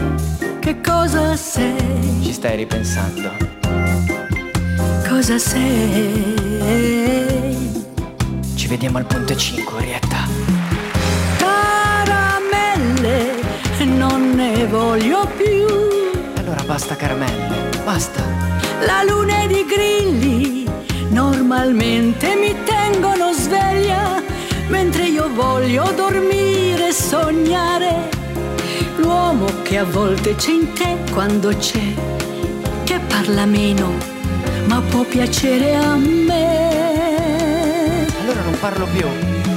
Che cosa sei? Ci stai ripensando. Cosa sei? Ci vediamo al Ponte 5, Orietta. Caramelle, non ne voglio più. Allora basta caramelle, basta. La luna ed i grilli normalmente mi tengono sveglia, mentre io voglio dormire e sognare. L'uomo che a volte c'è in te quando c'è, che parla meno, ma può piacere a me. Allora non parlo più.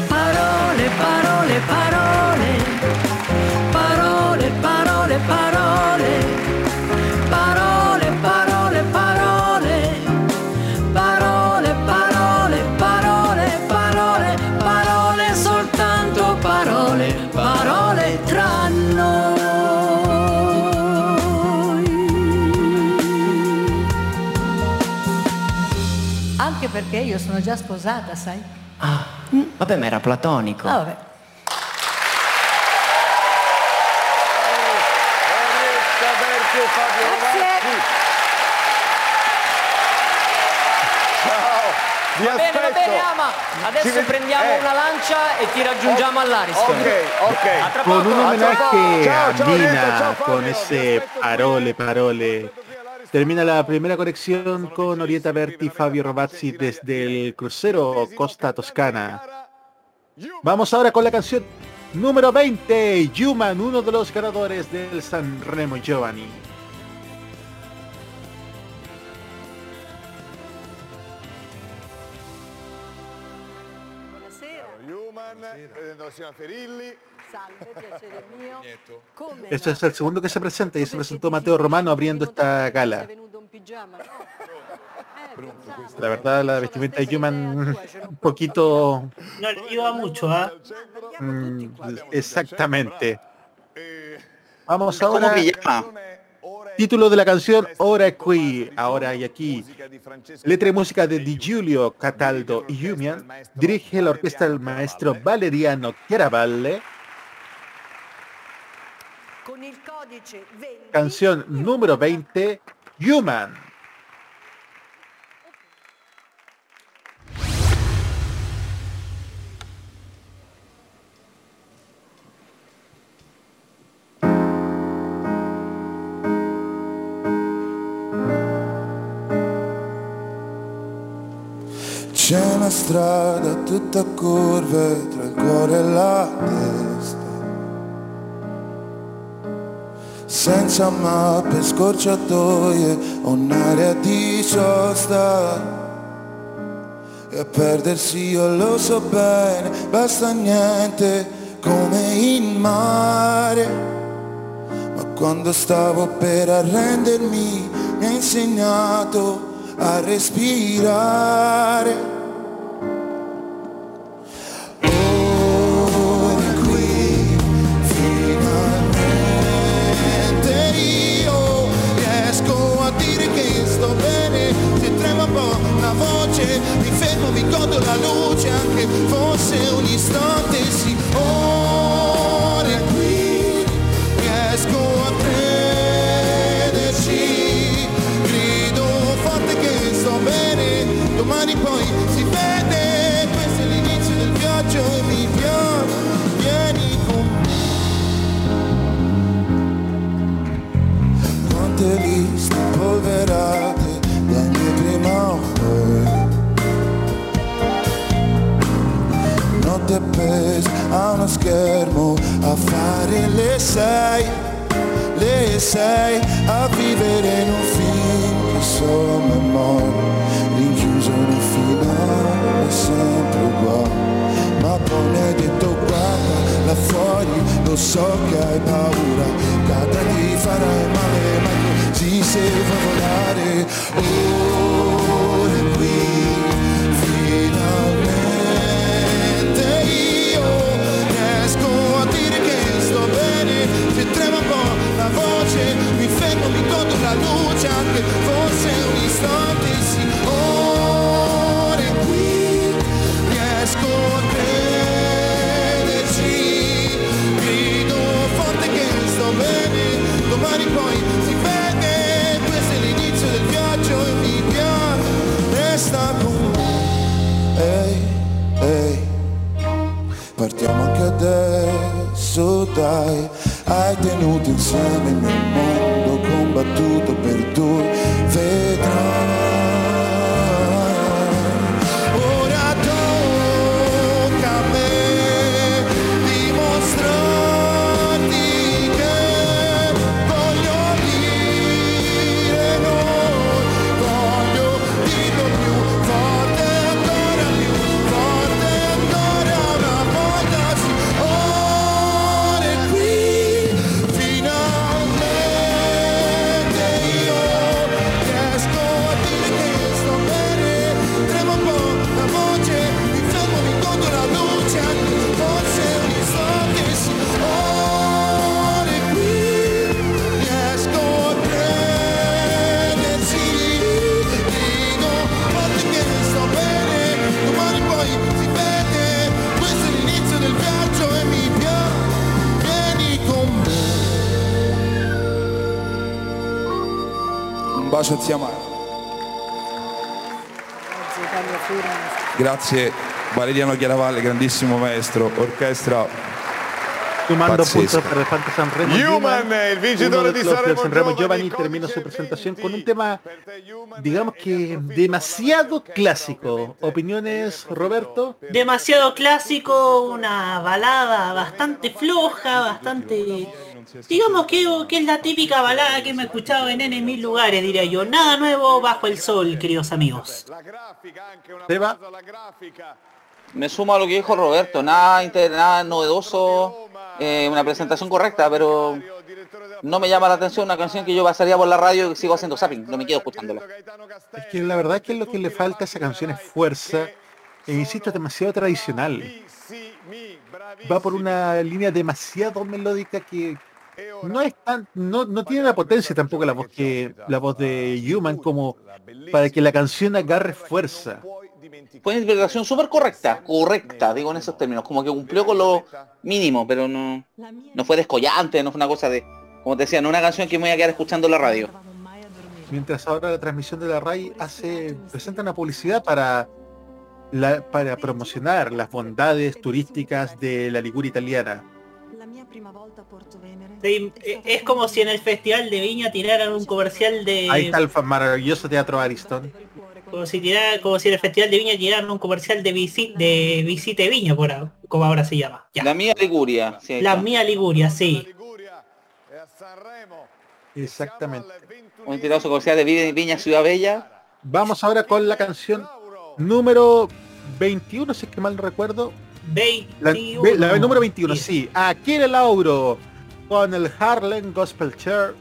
Parole, parole, parole. Parole, parole, parole. Perché io sono già sposata, sai? Ah, vabbè, ma era platonico. Ah, vabbè. Vi Va bene, va aspetto. bene, Ama. Ci Adesso ved- prendiamo eh. una lancia e ti raggiungiamo all'Ariston. Ok, ok. A tra Con poco, un a tra homenaje poco. Ciao, ciao, a Neto, Nina, ciao, con ese parole, parole. Termina la primera conexión con Orieta Berti y Fabio Rovazzi desde el crucero Costa Toscana. Vamos ahora con la canción número 20, Human, uno de los ganadores del San Remo Giovanni. Human, signora Ferilli. Este es el segundo que se presenta y se presentó Mateo Romano abriendo esta gala. La verdad, la vestimenta de Human un poquito... No le iba mucho, ¿ah? mm, exactamente. Vamos ahora... Título de la canción Ora qui, ahora y aquí. Letra y música de Di Giulio Cataldo y Humian. Dirige la orquesta el maestro Valeriano Chiaravalle. Canción número 20, Human. C'è una strada tutta a curve tra il cuore e la testa. Senza mappe, scorciatoie un'area di sosta. E a perdersi io lo so bene, basta niente come in mare. Ma quando stavo per arrendermi mi ha insegnato a respirare. Voce, mi fermo, mi godo la luce, anche fosse un istante, sì, ora qui riesco a crederci, grido forte che sto bene, domani poi Appesa a uno schermo a fare le sei Le sei a vivere in un film che solo memoria Rinchiuso in un finale sempre uguale. Ma poi mi hai detto guarda là fuori Lo so che hai paura Cada ti farai male ma così se vuoi volare. Ora la voce mi fermo, mi godo la luce anche forse un istante sì. Ora è qui riesco a crederci. Grido forte che sto bene domani poi si vede. Questo è l'inizio del viaggio e mi piace resta con me. Ehi, ehi Partiamo anche adesso, dai Hai tenuto insieme il mio mondo Combattuto per due Vedrai bacio a zia Mara. Grazie Valeriano Chiaravalle, grandissimo maestro, orchestra Sumando puntos para el Fanta Sanremo. Human, el vincitore uno de Sanremo Sanremo Giovani, Giovanni termina su presentación con un tema, digamos que demasiado clásico. ¿Opiniones, Roberto? Demasiado clásico, una balada bastante floja, bastante... Digamos que, que es la típica balada que me he escuchado en N mil lugares, diría yo. Nada nuevo bajo el sol, queridos amigos. Seba. Me sumo a lo que dijo Roberto, nada, inter- nada novedoso, eh, una presentación correcta, pero no me llama la atención una canción que yo pasaría por la radio y sigo haciendo zapping, no me quedo escuchándola. Es que la verdad es que lo que le falta a esa canción es fuerza. E insisto, es demasiado tradicional. Va por una línea demasiado melódica que no es tan, no, no tiene la potencia tampoco la voz que la voz de Human como para que la canción agarre fuerza. Fue una interpretación súper correcta, correcta, digo en esos términos, como que cumplió con lo mínimo, pero no, no fue descollante, no fue una cosa de, como te decía, no una canción que me voy a quedar escuchando en la radio. Mientras ahora la transmisión de la RAI hace, presenta una publicidad para la- para promocionar las bondades turísticas de la Liguria italiana. Sí, eh, es como si en el Festival de Viña tiraran un comercial de... Ahí está el maravilloso teatro Ariston. Como si, tirara- como si en el Festival de Viña tiraran un comercial de, visi- de Visite Viña, por ahora, como ahora se llama. Ya. La mía Liguria, sí, La mía Liguria, sí. Exactamente. Un tirazo comercial de Vi- Viña Ciudad Bella. Vamos ahora con la canción número 21, si es que mal recuerdo. La, 21. ve- la número 21, sí. Aquile Lauro con el Harlem Gospel Chair.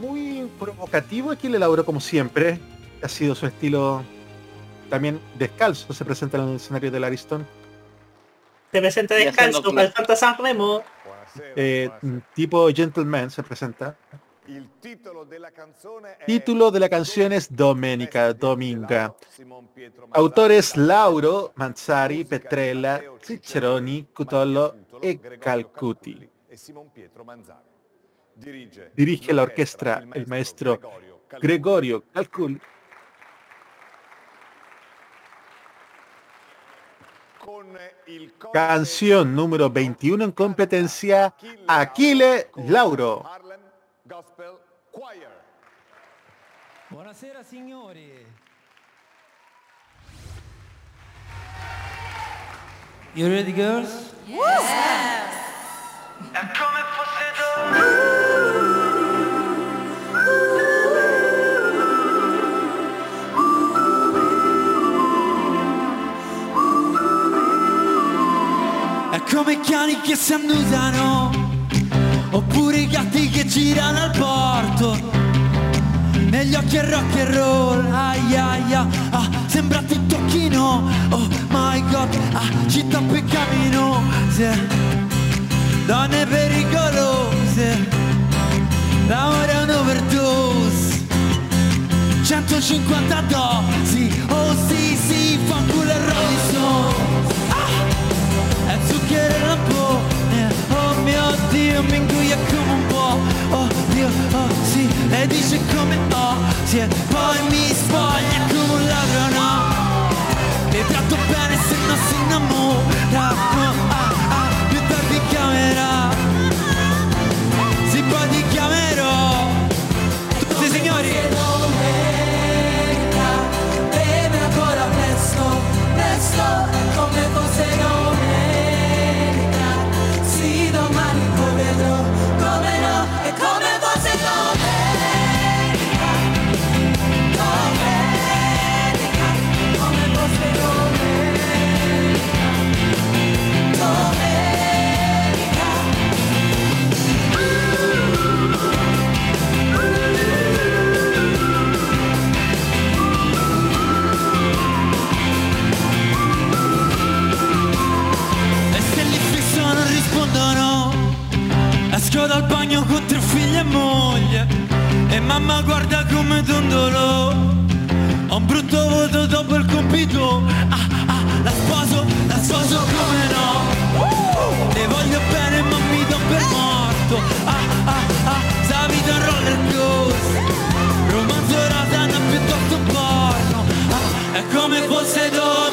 Muy provocativo Aquile Lauro como siempre. Ha sido su estilo también descalzo. Se presenta en el escenario del Ariston. Se presenta descalzo el Santa San Remo. Eh, tipo Gentleman se presenta. Título de la canción es Domenica Dominga. Autores Lauro, Manzari, Petrella, Cicceroni, Cutollo e Calcuti. e. Dirige la orquesta el maestro Gregorio il Canción número 21 en competencia, Aquile Lauro. Choir. Buonasera signori. You ready girls? È come cani che si annusano Oppure i gatti che girano al porto. Negli occhi è rock and roll. Ai ai ai ah, Sembra tutto chino Oh my god ah, Città peccaminosa Donne pericolose. L'amore è un'overdose. 150 dosi. Oh sì sì Fanculo e Robinson ah! È zucchero e lampone Dio mi ingoia come un po' Oh Dio oh sì Lei dice come oh sì e Poi mi spoglia come un ladro no E tratto bene se non si innamora. No, ah, ah, Più tardi in Sì poi ti esco dal bagno con tre figli e moglie. E mamma guarda come dondolò Ho un brutto voto dopo il compito. Ah ah, la sposo, la sposo come no. Le voglio bene ma mi do per morto. Ah ah ah, sa vita roller coaster Romanzo rasa piuttosto porno ah, È come fosse d'oro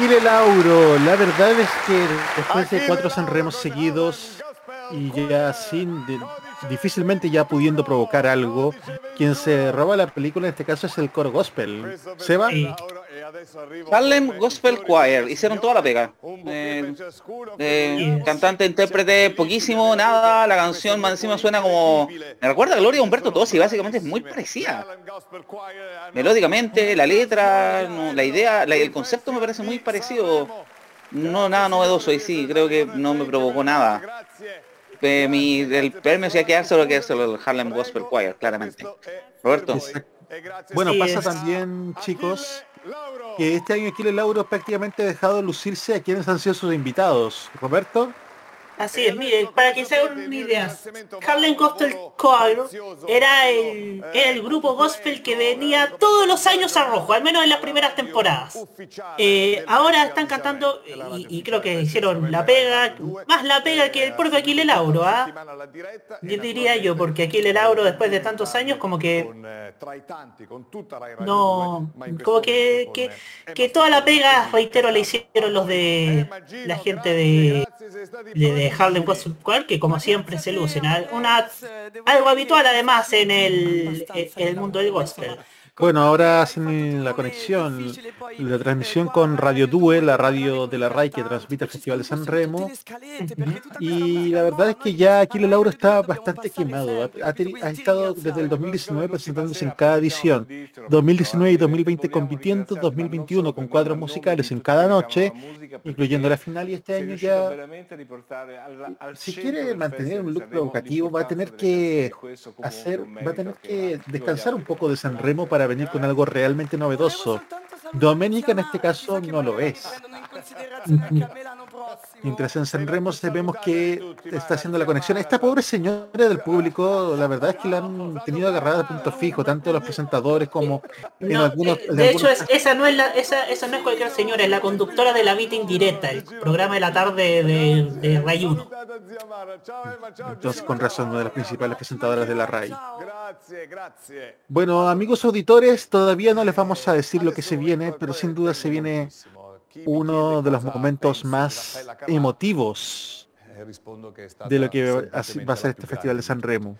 Aquile Lauro, la verdad es que después de cuatro Sanremos seguidos y ya sin de- difícilmente ya pudiendo provocar algo, quien se roba la película en este caso es el coro gospel. Seba, Harlem Gospel Choir, hicieron toda la pega. Eh, eh, cantante, intérprete, poquísimo, nada, la canción más encima suena como... Me recuerda a Gloria Humberto Tosi, básicamente es muy parecida. Melódicamente, la letra, no, la idea, la- el concepto me parece muy parecido. No, nada novedoso, y sí, creo que no me provocó nada. Eh, mi, el premio sí hay que dárselo que es el Harlem Gospel Choir, claramente. Roberto. [laughs] bueno, Sí, pasa también, chicos, que este año Aquile Lauro prácticamente ha dejado lucirse a quienes han sido sus invitados. Roberto. Así es, mire, para que se hagan una idea, Harlem Gospel Choir era el, era el grupo gospel que venía todos los años a rojo, al menos en las primeras temporadas. Eh, ahora están cantando, y, creo que hicieron la pega, más la pega que el propio Aquile Lauro, ¿ah? Yo diría yo, porque Aquile Lauro después de tantos años como que no, como que, que, que toda la pega, reitero, la hicieron los de la gente de, de, de Harlem Gospel Choir, que como siempre se lucen. Al- Una, algo habitual además en el, en el mundo del gospel. Bueno, ahora hacen la conexión, la transmisión con Radio Due, la radio de la RAI que transmite el Festival de San Remo. Y la verdad es que ya Aquile Lauro está bastante quemado. Ha, ha teni- ha estado desde el 2019 presentándose en cada edición. 2019 y 2020 compitiendo, 2021 con cuadros musicales en cada noche, incluyendo la final y este año ya si quiere mantener un look provocativo va a tener que hacer, va a tener que descansar un poco de San Remo para venir con algo realmente novedoso. Doménica en este caso no lo es. Mientras en San Remo se vemos que está haciendo la conexión. Esta pobre señora del público, la verdad es que la han tenido agarrada a punto fijo, tanto los presentadores como en No, algunos. eh, en de hecho, algunos- es- esa no es la, esa, esa no es cualquier señora, es la conductora de la Vita Indirecta, el programa de la tarde de, de Ray 1. Entonces, con razón, una de las principales presentadoras de la RAI. Bueno, amigos auditores, todavía no les vamos a decir lo que se viene, pero sin duda se viene uno de los momentos más emotivos de lo que va a ser este Festival de San Remo.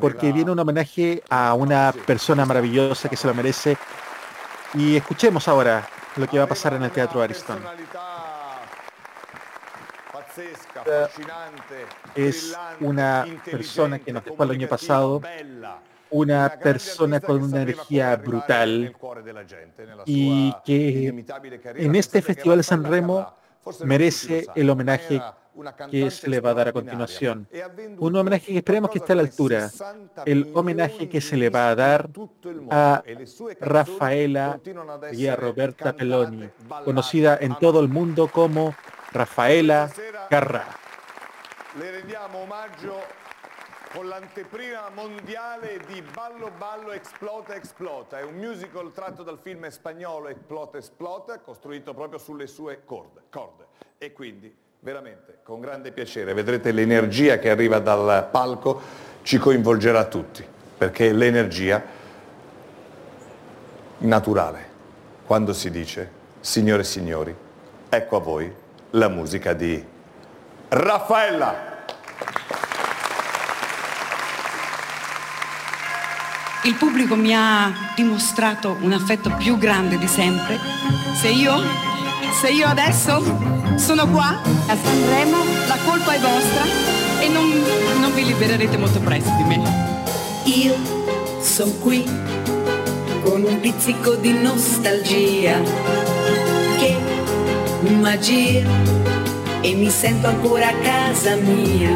Porque viene un homenaje a una persona maravillosa que se lo merece. Y escuchemos ahora lo que va a pasar en el Teatro Ariston. Eh, fascinante, Es una persona que nos dejó el año pasado, una persona con una energía brutal y que en este Festival de San Remo merece el homenaje que se le va a dar a continuación. Un homenaje que esperemos que esté a la altura. El homenaje que se le va a dar a Rafaela y a Roberta Peloni, conocida en todo el mundo como Rafaela Carrà. Le rendiamo omaggio con l'anteprima mondiale di Ballo Ballo Explota Explota. È un musical tratto dal film spagnolo Explota Explota, costruito proprio sulle sue corde. corde. E quindi, veramente, con grande piacere, vedrete l'energia che arriva dal palco, ci coinvolgerà tutti, perché l'energia naturale, quando si dice, signore e signori, ecco a voi la musica di Raffaella. Il pubblico mi ha dimostrato un affetto più grande di sempre. Se io, se io adesso sono qua a Sanremo, la colpa è vostra e non, non vi libererete molto presto di me. Io sono qui con un pizzico di nostalgia che magia e mi sento ancora a casa mia.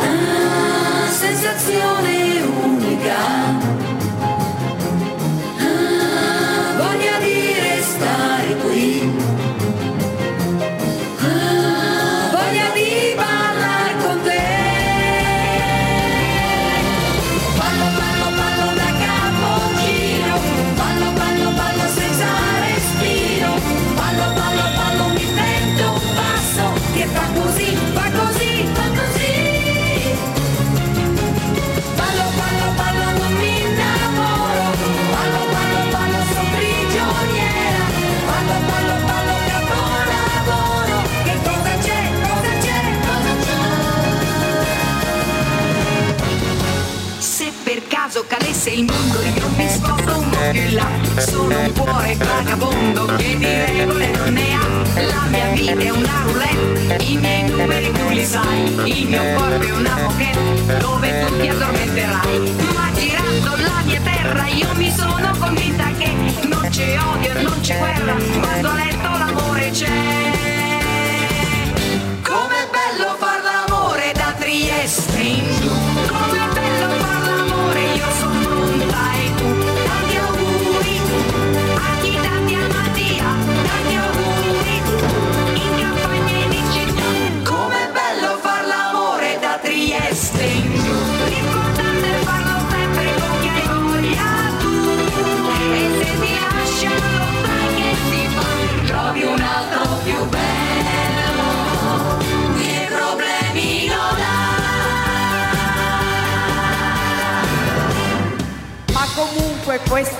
Ah, sensazione unica. Ah, non c'è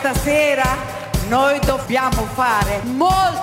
stasera noi dobbiamo fare molto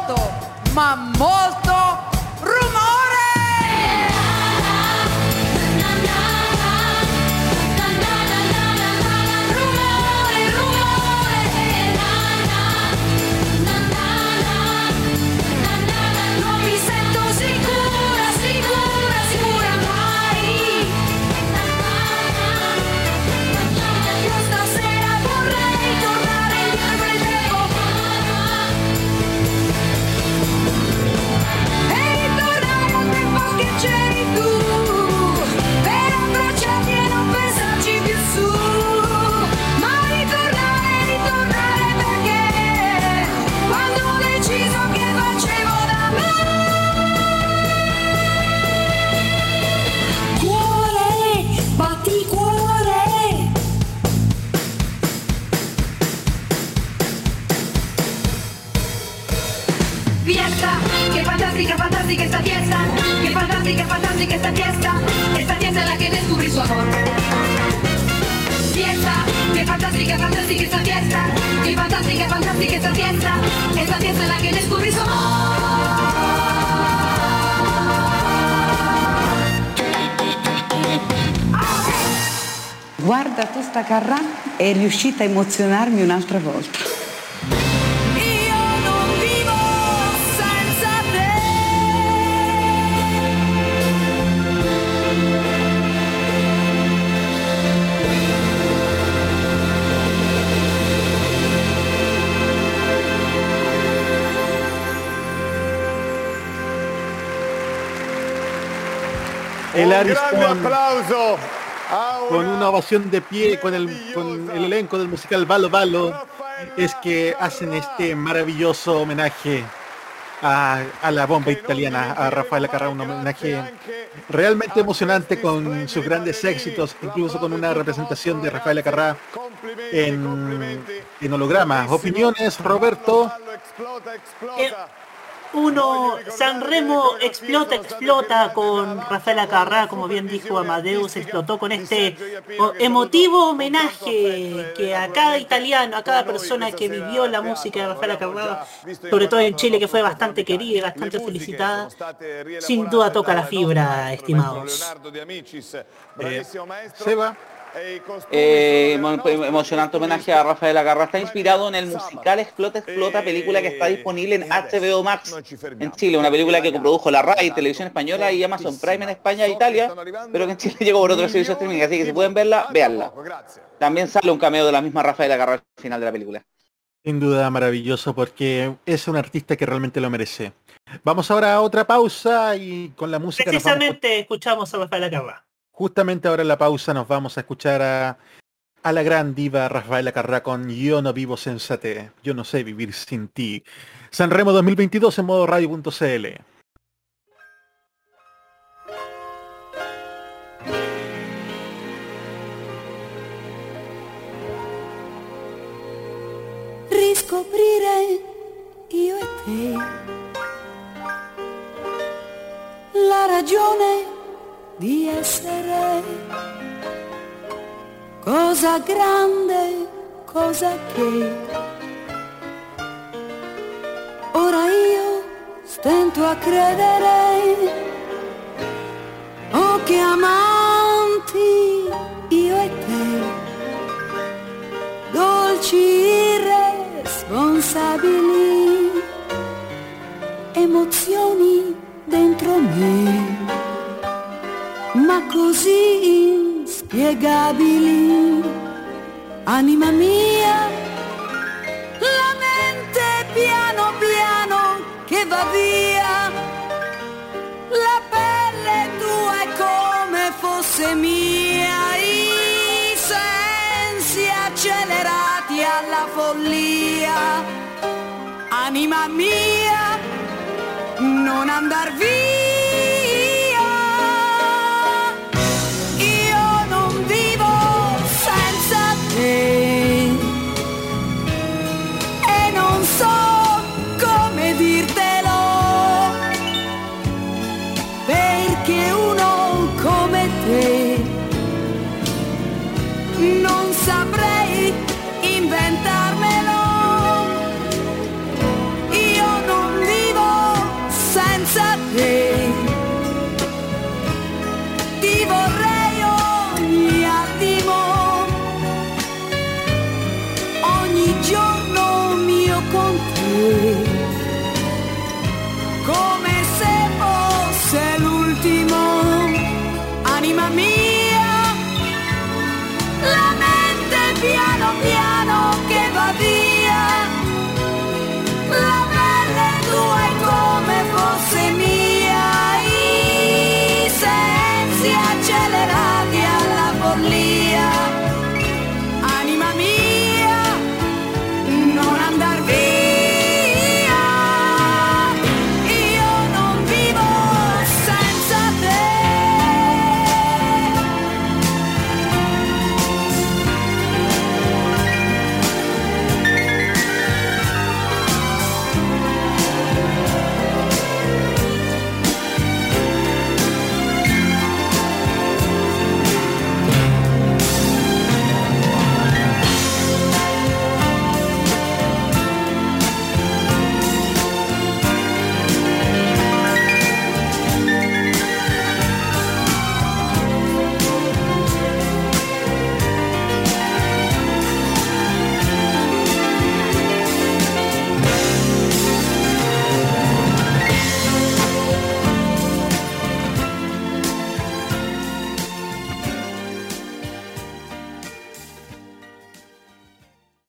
fantastica, fantastica esta fiesta Esta fiesta en la que descubrí su amor Fiesta, que fantástica, fantástica esta fiesta Qué fantástica, fantástica esta fiesta Esta fiesta en la que descubrí su Guarda, tu sta Carrà è riuscita a emozionarmi un'altra volta. Grande con, applauso con una ovación de pie con el, con el elenco del musical Ballo Ballo es que hacen este maravilloso homenaje a, a la bomba italiana, a Rafaela Carrà, un homenaje realmente emocionante con sus grandes éxitos, incluso con una representación de Rafaela Carrà en, en holograma. Opiniones, Roberto. Eh, uno, Sanremo explota, explota con Rafael Acarrá, como bien dijo Amadeus, explotó con este emotivo homenaje que a cada italiano, a cada persona que vivió la música de Rafael Acarrá, sobre todo en Chile, que fue bastante querida y bastante felicitada, sin duda toca la fibra, estimados. Eh. Seba. Eh, emocionante homenaje a Rafael Agarra. Está inspirado en el musical Explota, Explota, película que está disponible en HBO Max en Chile. Una película que coprodujo la RAI, Televisión Española y Amazon Prime en España e Italia, pero que en Chile llegó por otro servicio de streaming. Así que si pueden verla, véanla. También sale un cameo de la misma Rafael Agarra al final de la película. Sin duda maravilloso porque es un artista que realmente lo merece. Vamos ahora a otra pausa y con la música nos vamos Precisamente escuchamos a Rafael Acarrá. Justamente ahora en la pausa nos vamos a escuchar a, a la gran diva Rafaela Carrá con Yo no vivo sensate, yo no sé vivir sin ti. Sanremo 2022 en modo radio.cl. riscoprire io e te la ragione di essere cosa grande, cosa che ora io stento a credere, oh che amanti io e te, dolci responsabili, emozioni dentro me così inspiegabili. Anima mia, la mente piano piano che va via. La pelle tua è come fosse mia, i sensi accelerati alla follia. Anima mia, non andar via.